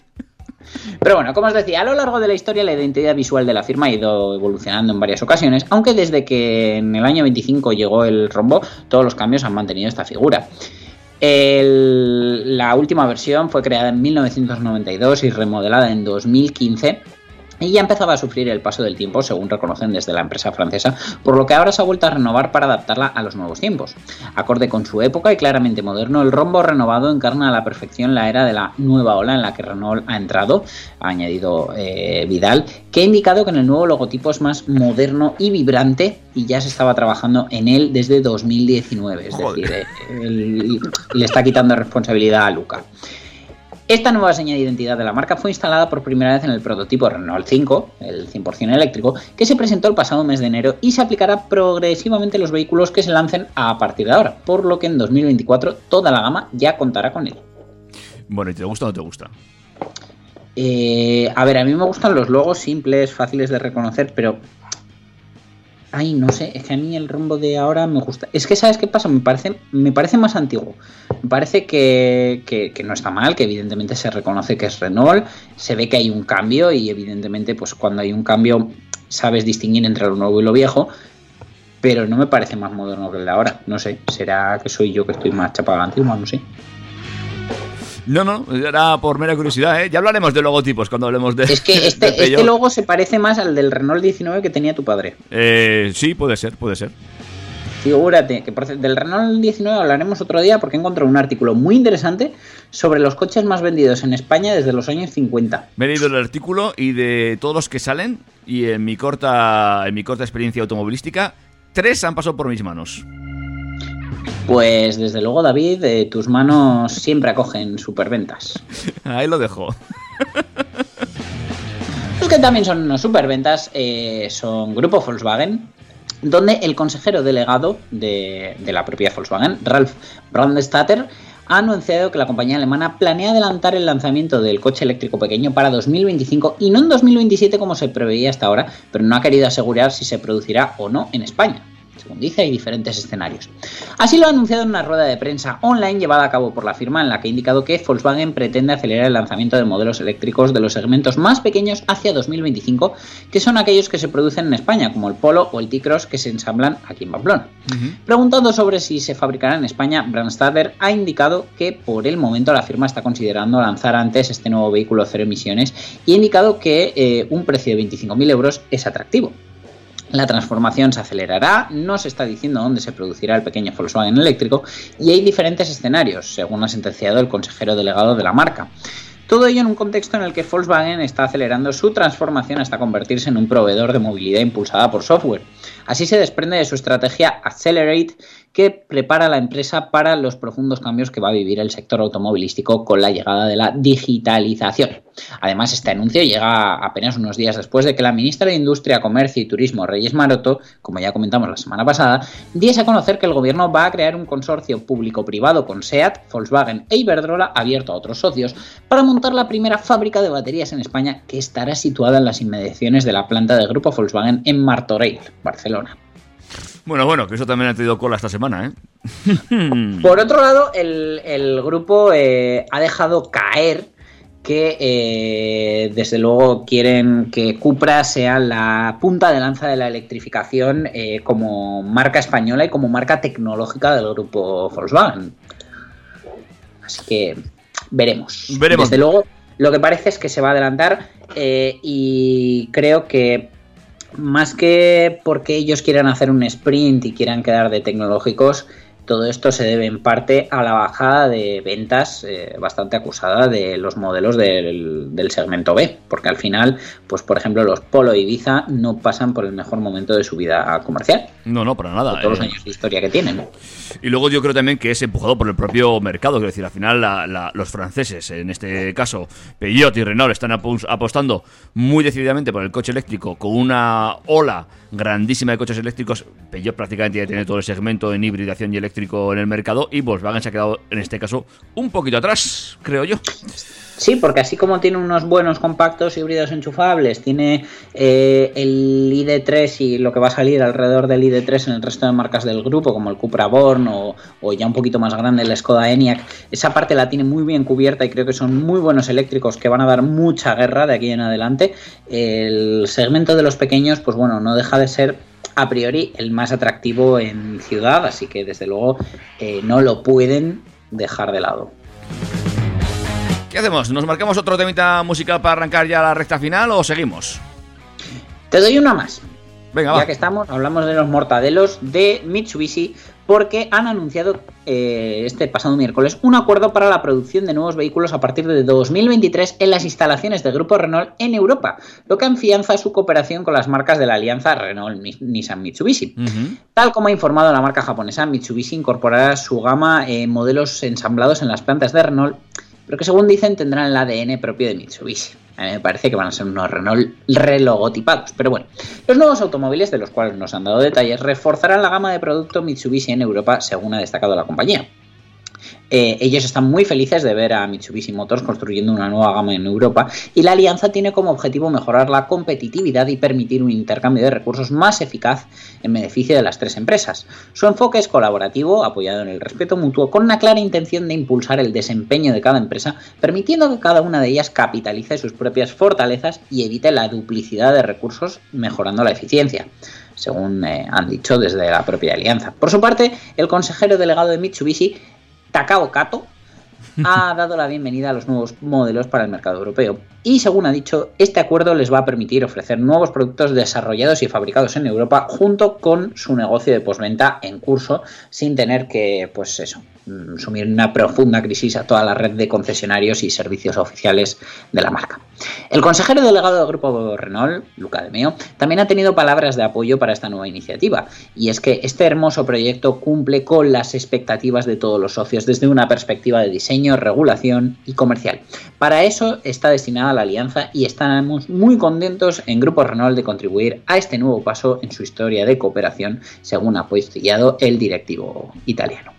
Pero bueno, como os decía, a lo largo de la historia la identidad visual de la firma ha ido evolucionando en varias ocasiones, aunque desde que en el año 25 llegó el rombo, todos los cambios han mantenido esta figura. La última versión fue creada en 1992 y remodelada en 2015. Y ya empezaba a sufrir el paso del tiempo, según reconocen desde la empresa francesa, por lo que ahora se ha vuelto a renovar para adaptarla a los nuevos tiempos. Acorde con su época y claramente moderno, el rombo renovado encarna a la perfección la era de la nueva ola en la que Renault ha entrado, ha añadido eh, Vidal, que ha indicado que en el nuevo logotipo es más moderno y vibrante y ya se estaba trabajando en él desde 2019, es Joder. decir, eh, él le está quitando responsabilidad a Luca. Esta nueva seña de identidad de la marca fue instalada por primera vez en el prototipo Renault 5, el 100% eléctrico, que se presentó el pasado mes de enero y se aplicará progresivamente a los vehículos que se lancen a partir de ahora, por lo que en 2024 toda la gama ya contará con él. Bueno, ¿y te gusta o no te gusta? Eh, a ver, a mí me gustan los logos simples, fáciles de reconocer, pero... Ay, no sé, es que a mí el rumbo de ahora me gusta. Es que, ¿sabes qué pasa? Me parece, me parece más antiguo. Me parece que, que- no está mal, que evidentemente se reconoce que es Renault, se ve que hay un cambio y evidentemente pues cuando hay un cambio sabes distinguir entre lo nuevo y lo viejo, pero no me parece más moderno que el de ahora. No sé, será que soy yo que estoy más antigua, no sé. No, no, era por mera curiosidad, ¿eh? Ya hablaremos de logotipos cuando hablemos de. Es que este, este logo se parece más al del Renault 19 que tenía tu padre. Eh, sí, puede ser, puede ser. Figúrate que por- del Renault 19 hablaremos otro día porque encontré un artículo muy interesante sobre los coches más vendidos en España desde los años 50. Me he leído el artículo y de todos los que salen, y en mi corta, en mi corta experiencia automovilística, tres han pasado por mis manos. Pues desde luego, David, eh, tus manos siempre acogen superventas. Ahí lo dejo. Los que también son unos superventas eh, son Grupo Volkswagen, donde el consejero delegado de, de la propia Volkswagen, Ralf Brandstatter, ha anunciado que la compañía alemana planea adelantar el lanzamiento del coche eléctrico pequeño para 2025 y no en 2027 como se preveía hasta ahora, pero no ha querido asegurar si se producirá o no en España. Según dice, hay diferentes escenarios. Así lo ha anunciado en una rueda de prensa online llevada a cabo por la firma en la que ha indicado que Volkswagen pretende acelerar el lanzamiento de modelos eléctricos de los segmentos más pequeños hacia 2025, que son aquellos que se producen en España, como el Polo o el T-Cross que se ensamblan aquí en Pamplona. Preguntando sobre si se fabricará en España, Brandstatter ha indicado que por el momento la firma está considerando lanzar antes este nuevo vehículo cero emisiones y ha indicado que eh, un precio de 25.000 euros es atractivo. La transformación se acelerará, no se está diciendo dónde se producirá el pequeño Volkswagen eléctrico y hay diferentes escenarios, según ha sentenciado el consejero delegado de la marca. Todo ello en un contexto en el que Volkswagen está acelerando su transformación hasta convertirse en un proveedor de movilidad impulsada por software. Así se desprende de su estrategia Accelerate, que prepara a la empresa para los profundos cambios que va a vivir el sector automovilístico con la llegada de la digitalización. Además, este anuncio llega apenas unos días después de que la ministra de Industria, Comercio y Turismo, Reyes Maroto, como ya comentamos la semana pasada, diese a conocer que el gobierno va a crear un consorcio público-privado con SEAT, Volkswagen e Iberdrola abierto a otros socios para montar la primera fábrica de baterías en España que estará situada en las inmediaciones de la planta del grupo Volkswagen en Martorell, Barcelona. Bueno, bueno, que eso también ha tenido cola esta semana, ¿eh? Por otro lado, el, el grupo eh, ha dejado caer que eh, desde luego quieren que Cupra sea la punta de lanza de la electrificación eh, como marca española y como marca tecnológica del grupo Volkswagen. Así que veremos. Veremos. Desde luego, lo que parece es que se va a adelantar eh, y creo que más que porque ellos quieran hacer un sprint y quieran quedar de tecnológicos, todo esto se debe en parte a la bajada de ventas eh, bastante acusada de los modelos del, del segmento B, porque al final, pues por ejemplo, los Polo Ibiza no pasan por el mejor momento de su vida comercial, No, no, para nada. todos los eh. años de historia que tienen. Y luego yo creo también que es empujado por el propio mercado. Quiero decir, al final la- la- los franceses, en este caso Peugeot y Renault, están apostando muy decididamente por el coche eléctrico con una ola grandísima de coches eléctricos. Peugeot prácticamente ya tiene todo el segmento en hibridación y en el mercado y Volkswagen se ha quedado en este caso un poquito atrás, creo yo. Sí, porque así como tiene unos buenos compactos híbridos enchufables, tiene eh, el ID3 y lo que va a salir alrededor del ID3 en el resto de marcas del grupo, como el Cupra Born o, o ya un poquito más grande el Skoda Enyaq, esa parte la tiene muy bien cubierta y creo que son muy buenos eléctricos que van a dar mucha guerra de aquí en adelante. El segmento de los pequeños, pues bueno, no deja de ser a priori el más atractivo en ciudad, así que desde luego eh, no lo pueden dejar de lado. ¿Qué hacemos? ¿Nos marcamos otro temita musical para arrancar ya la recta final o seguimos? Te doy una más. Venga, ya va. que estamos, hablamos de los mortadelos de Mitsubishi porque han anunciado eh, este pasado miércoles un acuerdo para la producción de nuevos vehículos a partir de 2023 en las instalaciones del grupo Renault en Europa, lo que afianza su cooperación con las marcas de la alianza Renault-Nissan-Mitsubishi. Tal como ha informado la marca japonesa, Mitsubishi incorporará su gama eh, modelos ensamblados en las plantas de Renault, pero que según dicen tendrán el ADN propio de Mitsubishi. A mí me parece que van a ser unos Renault relogotipados, pero bueno. Los nuevos automóviles, de los cuales nos han dado detalles, reforzarán la gama de producto Mitsubishi en Europa, según ha destacado la compañía. Eh, ellos están muy felices de ver a Mitsubishi Motors construyendo una nueva gama en Europa y la alianza tiene como objetivo mejorar la competitividad y permitir un intercambio de recursos más eficaz en beneficio de las tres empresas. Su enfoque es colaborativo, apoyado en el respeto mutuo, con una clara intención de impulsar el desempeño de cada empresa, permitiendo que cada una de ellas capitalice sus propias fortalezas y evite la duplicidad de recursos, mejorando la eficiencia según eh, han dicho desde la propia alianza. Por su parte, el consejero delegado de Mitsubishi, Takao Kato, ha dado la bienvenida a los nuevos modelos para el mercado europeo. Y según ha dicho, este acuerdo les va a permitir ofrecer nuevos productos desarrollados y fabricados en Europa junto con su negocio de posventa en curso, sin tener que, pues eso, mm, sumir una profunda crisis a toda la red de concesionarios y servicios oficiales de la marca. El consejero delegado del grupo Renault, Luca de Meo, también ha tenido palabras de apoyo para esta nueva iniciativa, y es que este hermoso proyecto cumple con las expectativas de todos los socios desde una perspectiva de diseño, regulación y comercial. Para eso está destinada la alianza y estamos muy contentos en Grupo Renault de contribuir a este nuevo paso en su historia de cooperación, según ha apostillado el directivo italiano.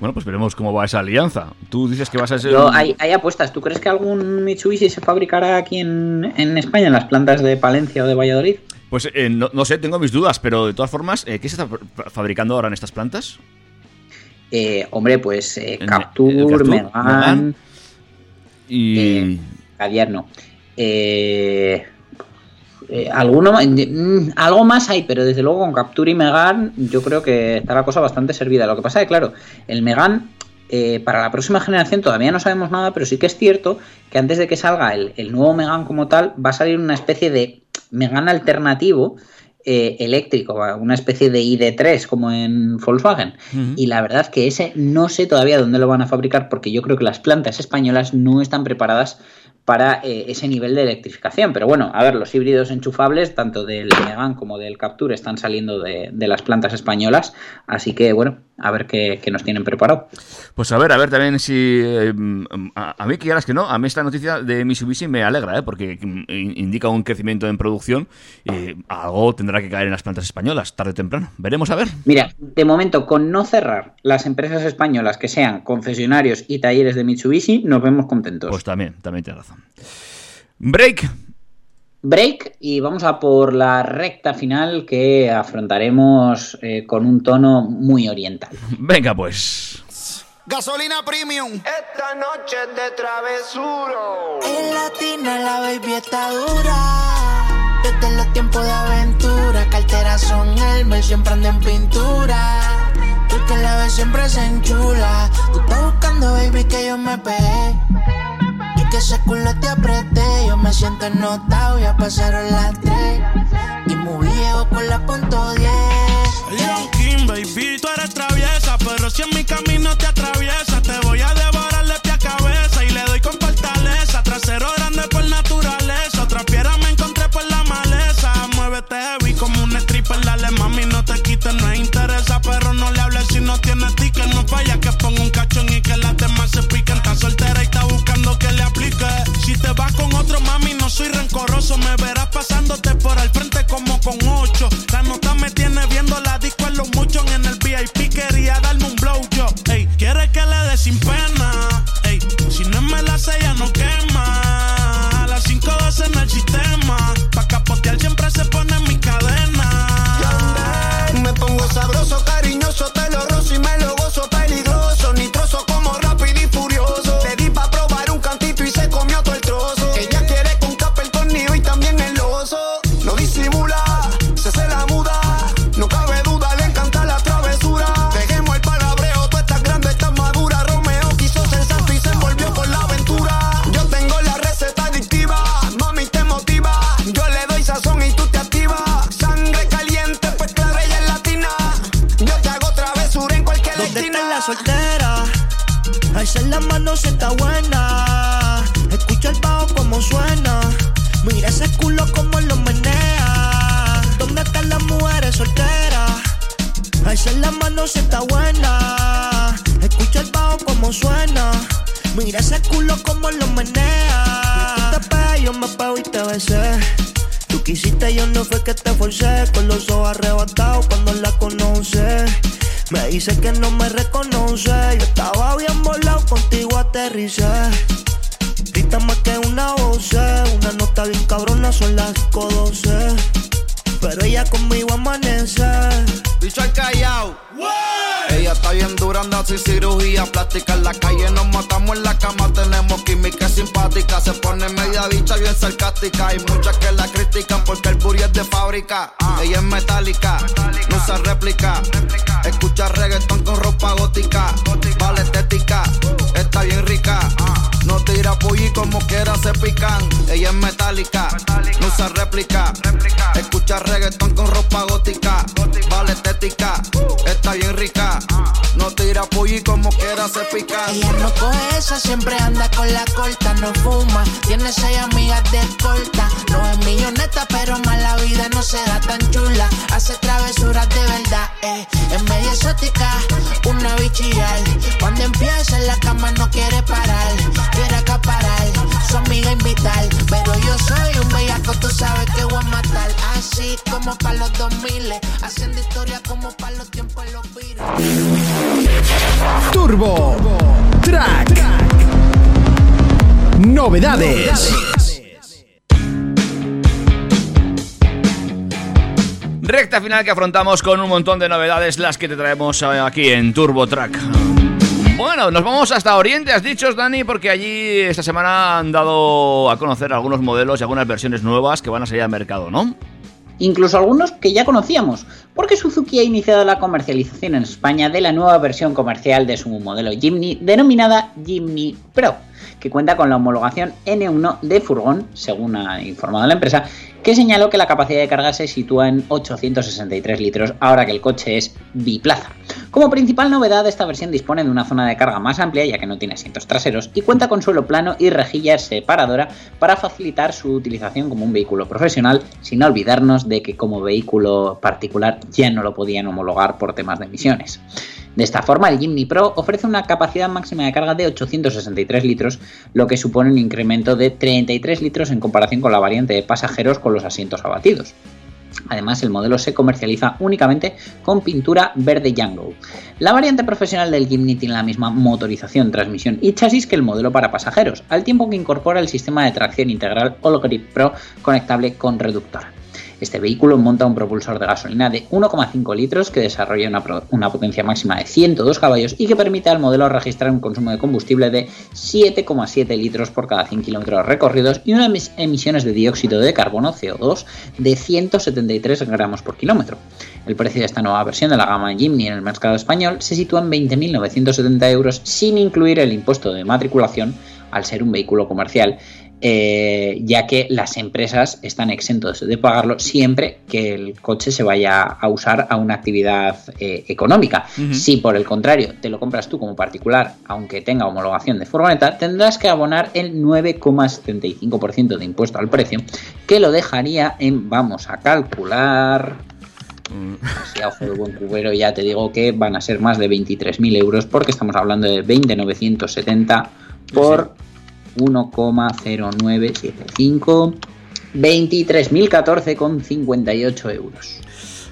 Bueno, pues veremos cómo va esa alianza. Tú dices que vas a ser... Yo, hay, hay apuestas. ¿Tú crees que algún Mitsubishi se fabricará aquí en, en España, en las plantas de Palencia o de Valladolid? Pues eh, no, no sé, tengo mis dudas, pero de todas formas, eh, ¿qué se está fa- fabricando ahora en estas plantas? Eh, hombre, pues Captur, Megane. Y... Eh, Cadillac no. Eh, eh, alguno, mm, algo más hay, pero desde luego con Captur y Megan yo creo que está la cosa bastante servida. Lo que pasa es que, claro, el Megan eh, para la próxima generación todavía no sabemos nada, pero sí que es cierto que antes de que salga el, el nuevo Megan como tal, va a salir una especie de Megan alternativo eh, eléctrico, una especie de ID3 como en Volkswagen. Y la verdad que ese no sé todavía dónde lo van a fabricar porque yo creo que las plantas españolas no están preparadas para eh, ese nivel de electrificación. Pero bueno, a ver, los híbridos enchufables, tanto del Megane como del Capture, están saliendo de, de las plantas españolas. Así que bueno, a ver qué, qué nos tienen preparado. Pues a ver, a ver también si... eh, a, a mí que que no, a mí esta noticia de Mitsubishi me alegra, ¿eh? porque mm, in- indica un crecimiento en producción y algo tendrá que caer en las plantas españolas, tarde o temprano. Veremos a ver. Mira, de momento, con no cerrar las empresas españolas que sean concesionarios y talleres de Mitsubishi, nos vemos contentos. Pues también, también tienes razón. Break. break y vamos a por la recta final que afrontaremos eh, con un tono muy oriental. Venga pues. Gasolina premium. Esta noche es de travesuro. En latina la baby está dura. Desde los tiempos de aventura, carteras son Elmer, siempre ando en pintura. Tú que la ves siempre se enchula. Tú estás buscando, baby, que yo me pegué. Que ese culo te apreté. Yo me siento notado, ya pasaron las tres. Y muy viejo con la punto 10. Leon King, baby, tú eres traviesa. si en mi camino te atraviesa, te voy a devorar de pie a cabeza y le doy con fortaleza. Trasero grande por naturaleza, otra piedra me encontré por la maleza. Muévete heavy como un stripper, dale mami, no te quites, no es interesa, pero no le hables si no tienes ticket. No falla que ponga un cachón y que las demás se piquen. Está soltera y está buscando vas con otro mami, no soy rencoroso, me verás pasándote dice que no me bien sarcástica. Hay muchas que la critican porque el booty es de fábrica. Ella es metálica, no usa réplica. Escucha reggaetón con ropa gótica. Vale estética, está bien rica. No tira pollo como quiera se pican. Ella es metálica, no usa réplica. Escucha reggaetón con ropa gótica. Vale estética, está bien rica. No tira pollo como quiera se pican. Ella no coge esa, siempre anda con la corta, no fuma. Tiene seis amigas de corta. No es milloneta, pero más la vida no se da tan chula. Hace travesuras de verdad, eh. Es media exótica, una bichillar. Cuando empieza en la cama no quiere parar. Quiere acaparar, su amiga invitar. Pero yo soy un bellaco, tú sabes que voy a matar. Así como para los 2000, haciendo historia como para los tiempos los virus. Turbo Track. Novedades. Recta final que afrontamos con un montón de novedades, las que te traemos eh, aquí en Turbo Track. Bueno, nos vamos hasta Oriente, has dicho, Dani, porque allí esta semana han dado a conocer algunos modelos y algunas versiones nuevas que van a salir al mercado, ¿no? incluso algunos que ya conocíamos, porque Suzuki ha iniciado la comercialización en España de la nueva versión comercial de su modelo Jimny denominada Jimny Pro, que cuenta con la homologación N1 de furgón, según ha informado la empresa, que señaló que la capacidad de carga se sitúa en 863 litros, ahora que el coche es biplaza. Como principal novedad, esta versión dispone de una zona de carga más amplia, ya que no tiene asientos traseros, y cuenta con suelo plano y rejilla separadora para facilitar su utilización como un vehículo profesional, sin olvidarnos de que como vehículo particular ya no lo podían homologar por temas de emisiones. De esta forma, el Jimny Pro ofrece una capacidad máxima de carga de 863 litros, lo que supone un incremento de 33 litros en comparación con la variante de pasajeros con los asientos abatidos. Además, el modelo se comercializa únicamente con pintura verde Django. La variante profesional del Jimny tiene la misma motorización, transmisión y chasis que el modelo para pasajeros, al tiempo que incorpora el sistema de tracción integral All Grip Pro conectable con reductor. Este vehículo monta un propulsor de gasolina de 1,5 litros que desarrolla una, potencia máxima de 102 caballos y que permite al modelo registrar un consumo de combustible de 7,7 litros por cada 100 kilómetros recorridos y unas emisiones de dióxido de carbono CO2 de 173 gramos por kilómetro. El precio de esta nueva versión de la gama Jimny en el mercado español se sitúa en 20.970 euros sin incluir el impuesto de matriculación al ser un vehículo comercial eh, ya que las empresas están exentos de pagarlo siempre que el coche se vaya a usar a una actividad eh, económica. Si por el contrario te lo compras tú como particular, aunque tenga homologación de furgoneta, tendrás que abonar el 9,75% de impuesto al precio, que lo dejaría en, vamos a calcular, así a ojo de buen cubero ya te digo que van a ser más de 23.000 euros porque estamos hablando de 20.970 por 1,0975 23.014,58 euros.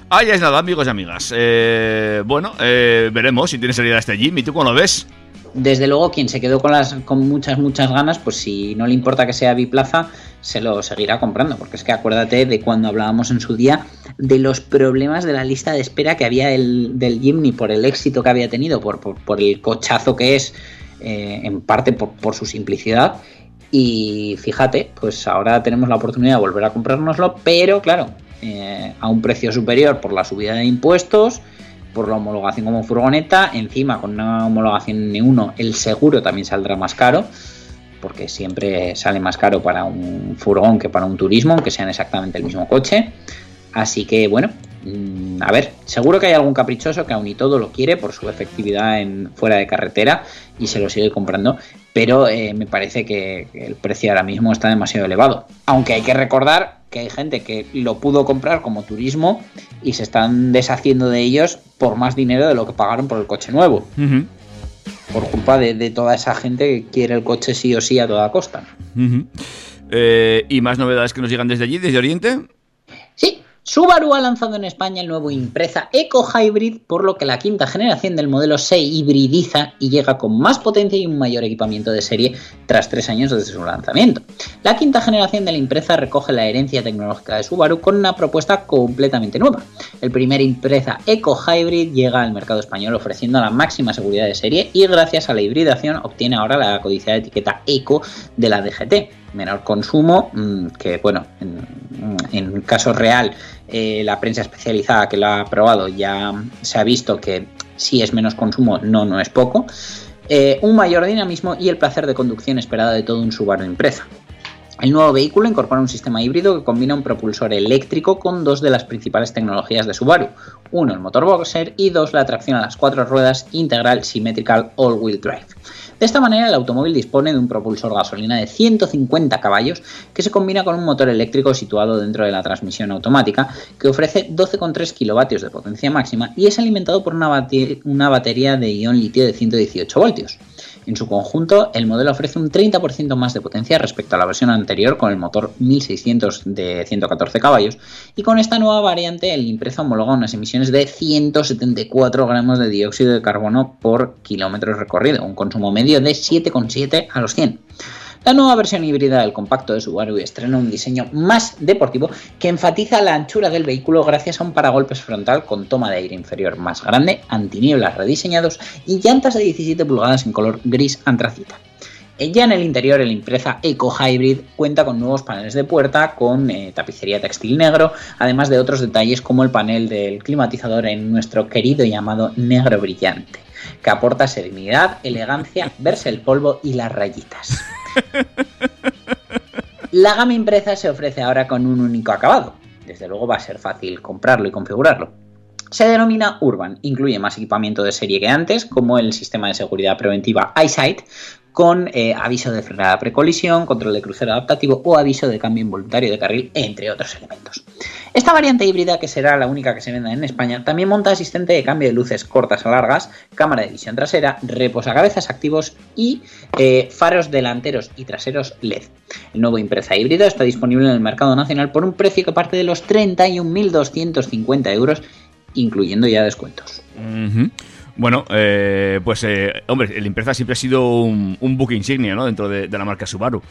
Ahí es nada, amigos y amigas. Eh, bueno, eh, veremos si tiene salida este Jim. ¿Y tú cómo lo ves? Desde luego, quien se quedó con las con muchas, muchas ganas, pues si no le importa que sea biplaza, se lo seguirá comprando. Porque es que acuérdate de cuando hablábamos en su día de los problemas de la lista de espera que había el, del Jimny por el éxito que había tenido, por, por, por el cochazo que es, eh, en parte por, su simplicidad. Y fíjate, pues ahora tenemos la oportunidad de volver a comprárnoslo, pero claro, eh, a un precio superior por la subida de impuestos, por la homologación como furgoneta, encima con una homologación N1 el seguro también saldrá más caro, porque siempre sale más caro para un furgón que para un turismo, aunque sean exactamente el mismo coche. Así que bueno, mm, a ver, seguro que hay algún caprichoso que aún y todo lo quiere por su efectividad en fuera de carretera y se lo sigue comprando, pero eh, me parece que, el precio ahora mismo está demasiado elevado. Aunque hay que recordar que hay gente que lo pudo comprar como turismo y se están deshaciendo de ellos por más dinero de lo que pagaron por el coche nuevo. Por culpa de, de toda esa gente que quiere el coche sí o sí a toda costa. Eh, ¿Y más novedades que nos llegan desde allí, desde Oriente? Sí, Subaru ha lanzado en España el nuevo Impreza Eco Hybrid, por lo que la quinta generación del modelo se hibridiza y llega con más potencia y un mayor equipamiento de serie tras tres años desde su lanzamiento. La quinta generación de la Impreza recoge la herencia tecnológica de Subaru con una propuesta completamente nueva. El primer Impreza Eco Hybrid llega al mercado español ofreciendo la máxima seguridad de serie y gracias a la hibridación obtiene ahora la codiciada etiqueta Eco de la DGT menor consumo, mm, que bueno, en, en caso real, eh, la prensa especializada que lo ha probado ya se ha visto que si es menos consumo, no, no es poco. Eh, un mayor dinamismo y el placer de conducción esperado de todo un Subaru Impreza. El nuevo vehículo incorpora un sistema híbrido que combina un propulsor eléctrico con dos de las principales tecnologías de Subaru. Uno, el motor boxer y dos, la tracción a las cuatro ruedas integral Symmetrical All-Wheel Drive. De esta manera, el automóvil dispone de un propulsor gasolina de 150 caballos que se combina con un motor eléctrico situado dentro de la transmisión automática que ofrece 12,3 kilovatios de potencia máxima y es alimentado por una, bate- una batería de ion litio de 118 voltios. En su conjunto, el modelo ofrece un 30% más de potencia respecto a la versión anterior con el motor 1600 de 114 caballos y con esta nueva variante el Impreza homologa unas emisiones de 174 gramos de dióxido de carbono por kilómetro recorrido, un consumo medio de 7,7 a los 100. La nueva versión híbrida del compacto de Subaru estrena un diseño más deportivo que enfatiza la anchura del vehículo gracias a un paragolpes frontal con toma de aire inferior más grande, antinieblas rediseñados y llantas de 17 pulgadas en color gris antracita. Ya en el interior, el Impreza Eco Hybrid cuenta con nuevos paneles de puerta con eh, tapicería textil negro, además de otros detalles como el panel del climatizador en nuestro querido y amado negro brillante, que aporta serenidad, elegancia, verse el polvo y las rayitas. La gama Impreza se ofrece ahora con un único acabado. Desde luego va a ser fácil comprarlo y configurarlo. Se denomina Urban, incluye más equipamiento de serie que antes, como el sistema de seguridad preventiva EyeSight, con eh, aviso de frenada precolisión, control de crucero adaptativo o aviso de cambio involuntario de carril, entre otros elementos. Esta variante híbrida, que será la única que se venda en España, también monta asistente de cambio de luces cortas a largas, cámara de visión trasera, reposacabezas activos y eh, faros delanteros y traseros LED. El nuevo Impreza híbrido está disponible en el mercado nacional por un precio que parte de los 31.250 euros, incluyendo ya descuentos. Bueno, eh, pues, eh, hombre, el Impreza siempre ha sido un, un buque insignia, ¿no? Dentro de, de la marca Subaru.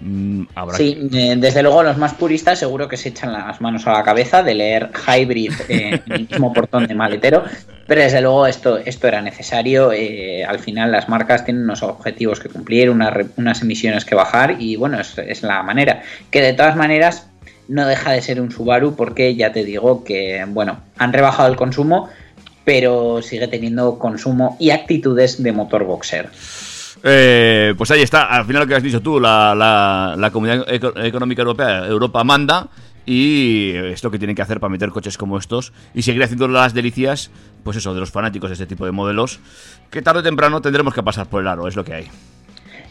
Mm, habrá Sí, desde luego los más puristas seguro que se echan las manos a la cabeza de leer hybrid en el mismo portón de maletero, pero desde luego esto, esto era necesario. eh, al final las marcas tienen unos objetivos que cumplir, unas, unas emisiones que bajar y bueno, es, es la manera. Que de todas maneras no deja de ser un Subaru porque ya te digo que, bueno, han rebajado el consumo, pero sigue teniendo consumo y actitudes de motor boxer. Eh, pues ahí está, al final lo que has dicho tú, la, la- la Comunidad Eco- Económica Europea, Europa manda, y esto que tienen que hacer para meter coches como estos y seguir haciendo las delicias, pues eso, de los fanáticos de este tipo de modelos, que tarde o temprano tendremos que pasar por el aro, es lo que hay.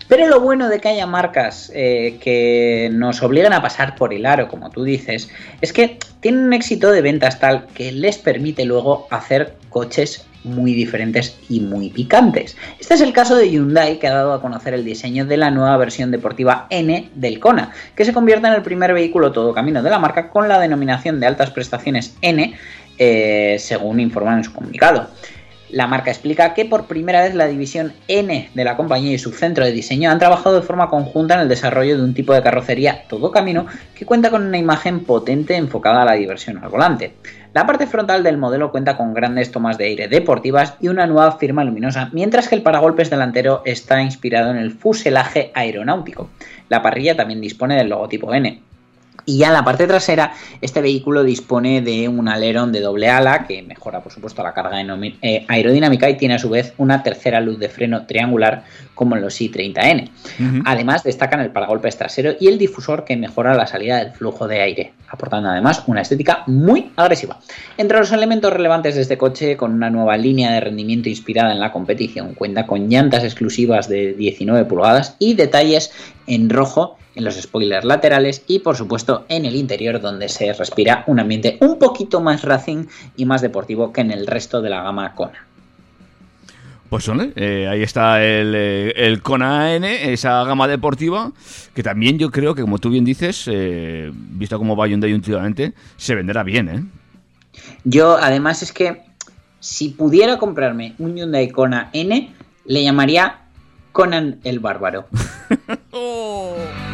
Pero lo bueno de que haya marcas eh, que nos obligan a pasar por el aro, como tú dices, es que tienen un éxito de ventas tal que les permite luego hacer coches muy diferentes y muy picantes. Este es el caso de Hyundai, que ha dado a conocer el diseño de la nueva versión deportiva N del Kona, que se convierte en el primer vehículo todo camino de la marca con la denominación de altas prestaciones N, eh, según informan en su comunicado. La marca explica que por primera vez la división N de la compañía y su centro de diseño han trabajado de forma conjunta en el desarrollo de un tipo de carrocería todo camino que cuenta con una imagen potente enfocada a la diversión al volante. La parte frontal del modelo cuenta con grandes tomas de aire deportivas y una nueva firma luminosa, mientras que el paragolpes delantero está inspirado en el fuselaje aeronáutico. La parrilla también dispone del logotipo N. Y ya en la parte trasera, este vehículo dispone de un alerón de doble ala que mejora, por supuesto, la carga eh, aerodinámica y tiene a su vez una tercera luz de freno triangular como en los i30N. Además, destacan el paragolpes trasero y el difusor que mejora la salida del flujo de aire, aportando además una estética muy agresiva. Entre los elementos relevantes de este coche, con una nueva línea de rendimiento inspirada en la competición, cuenta con llantas exclusivas de 19 pulgadas y detalles en rojo en los spoilers laterales y por supuesto en el interior donde se respira un ambiente un poquito más racing y más deportivo que en el resto de la gama Kona. Pues ole, eh, ahí está el, eh, el Kona N, esa gama deportiva, que también yo creo que, como tú bien dices, eh, visto cómo va Hyundai últimamente, se venderá bien, ¿eh? Yo además es que si pudiera comprarme un Hyundai Kona N, le llamaría Conan el Bárbaro. Lo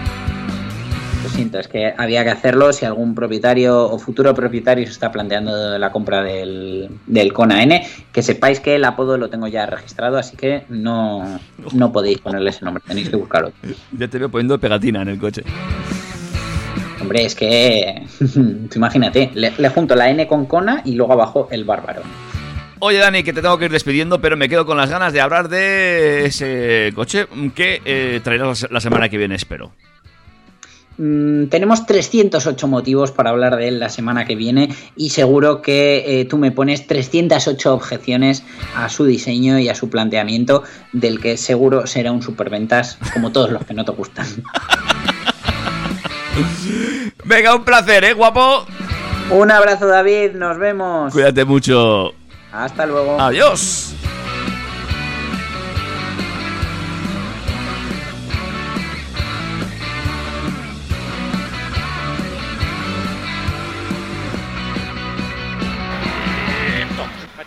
siento, es que había que hacerlo si algún propietario o futuro propietario se está planteando la compra del, del Kona N, que sepáis que el apodo lo tengo ya registrado, así que no, no podéis ponerle ese nombre, tenéis que buscarlo. Ya te veo poniendo pegatina en el coche. Hombre, es que imagínate, le, le junto la N con Kona y luego abajo el Bárbaro. Oye, Dani, que te tengo que ir despidiendo, pero me quedo con las ganas de hablar de ese coche que eh, traerás la semana que viene, espero. Mm, tenemos 308 motivos para hablar de él la semana que viene y seguro que eh, tú me pones 308 objeciones a su diseño y a su planteamiento del que seguro será un superventas como todos los que no te gustan. Venga, un placer, ¿eh, guapo? Un abrazo David, nos vemos. Cuídate mucho. Hasta luego. Adiós.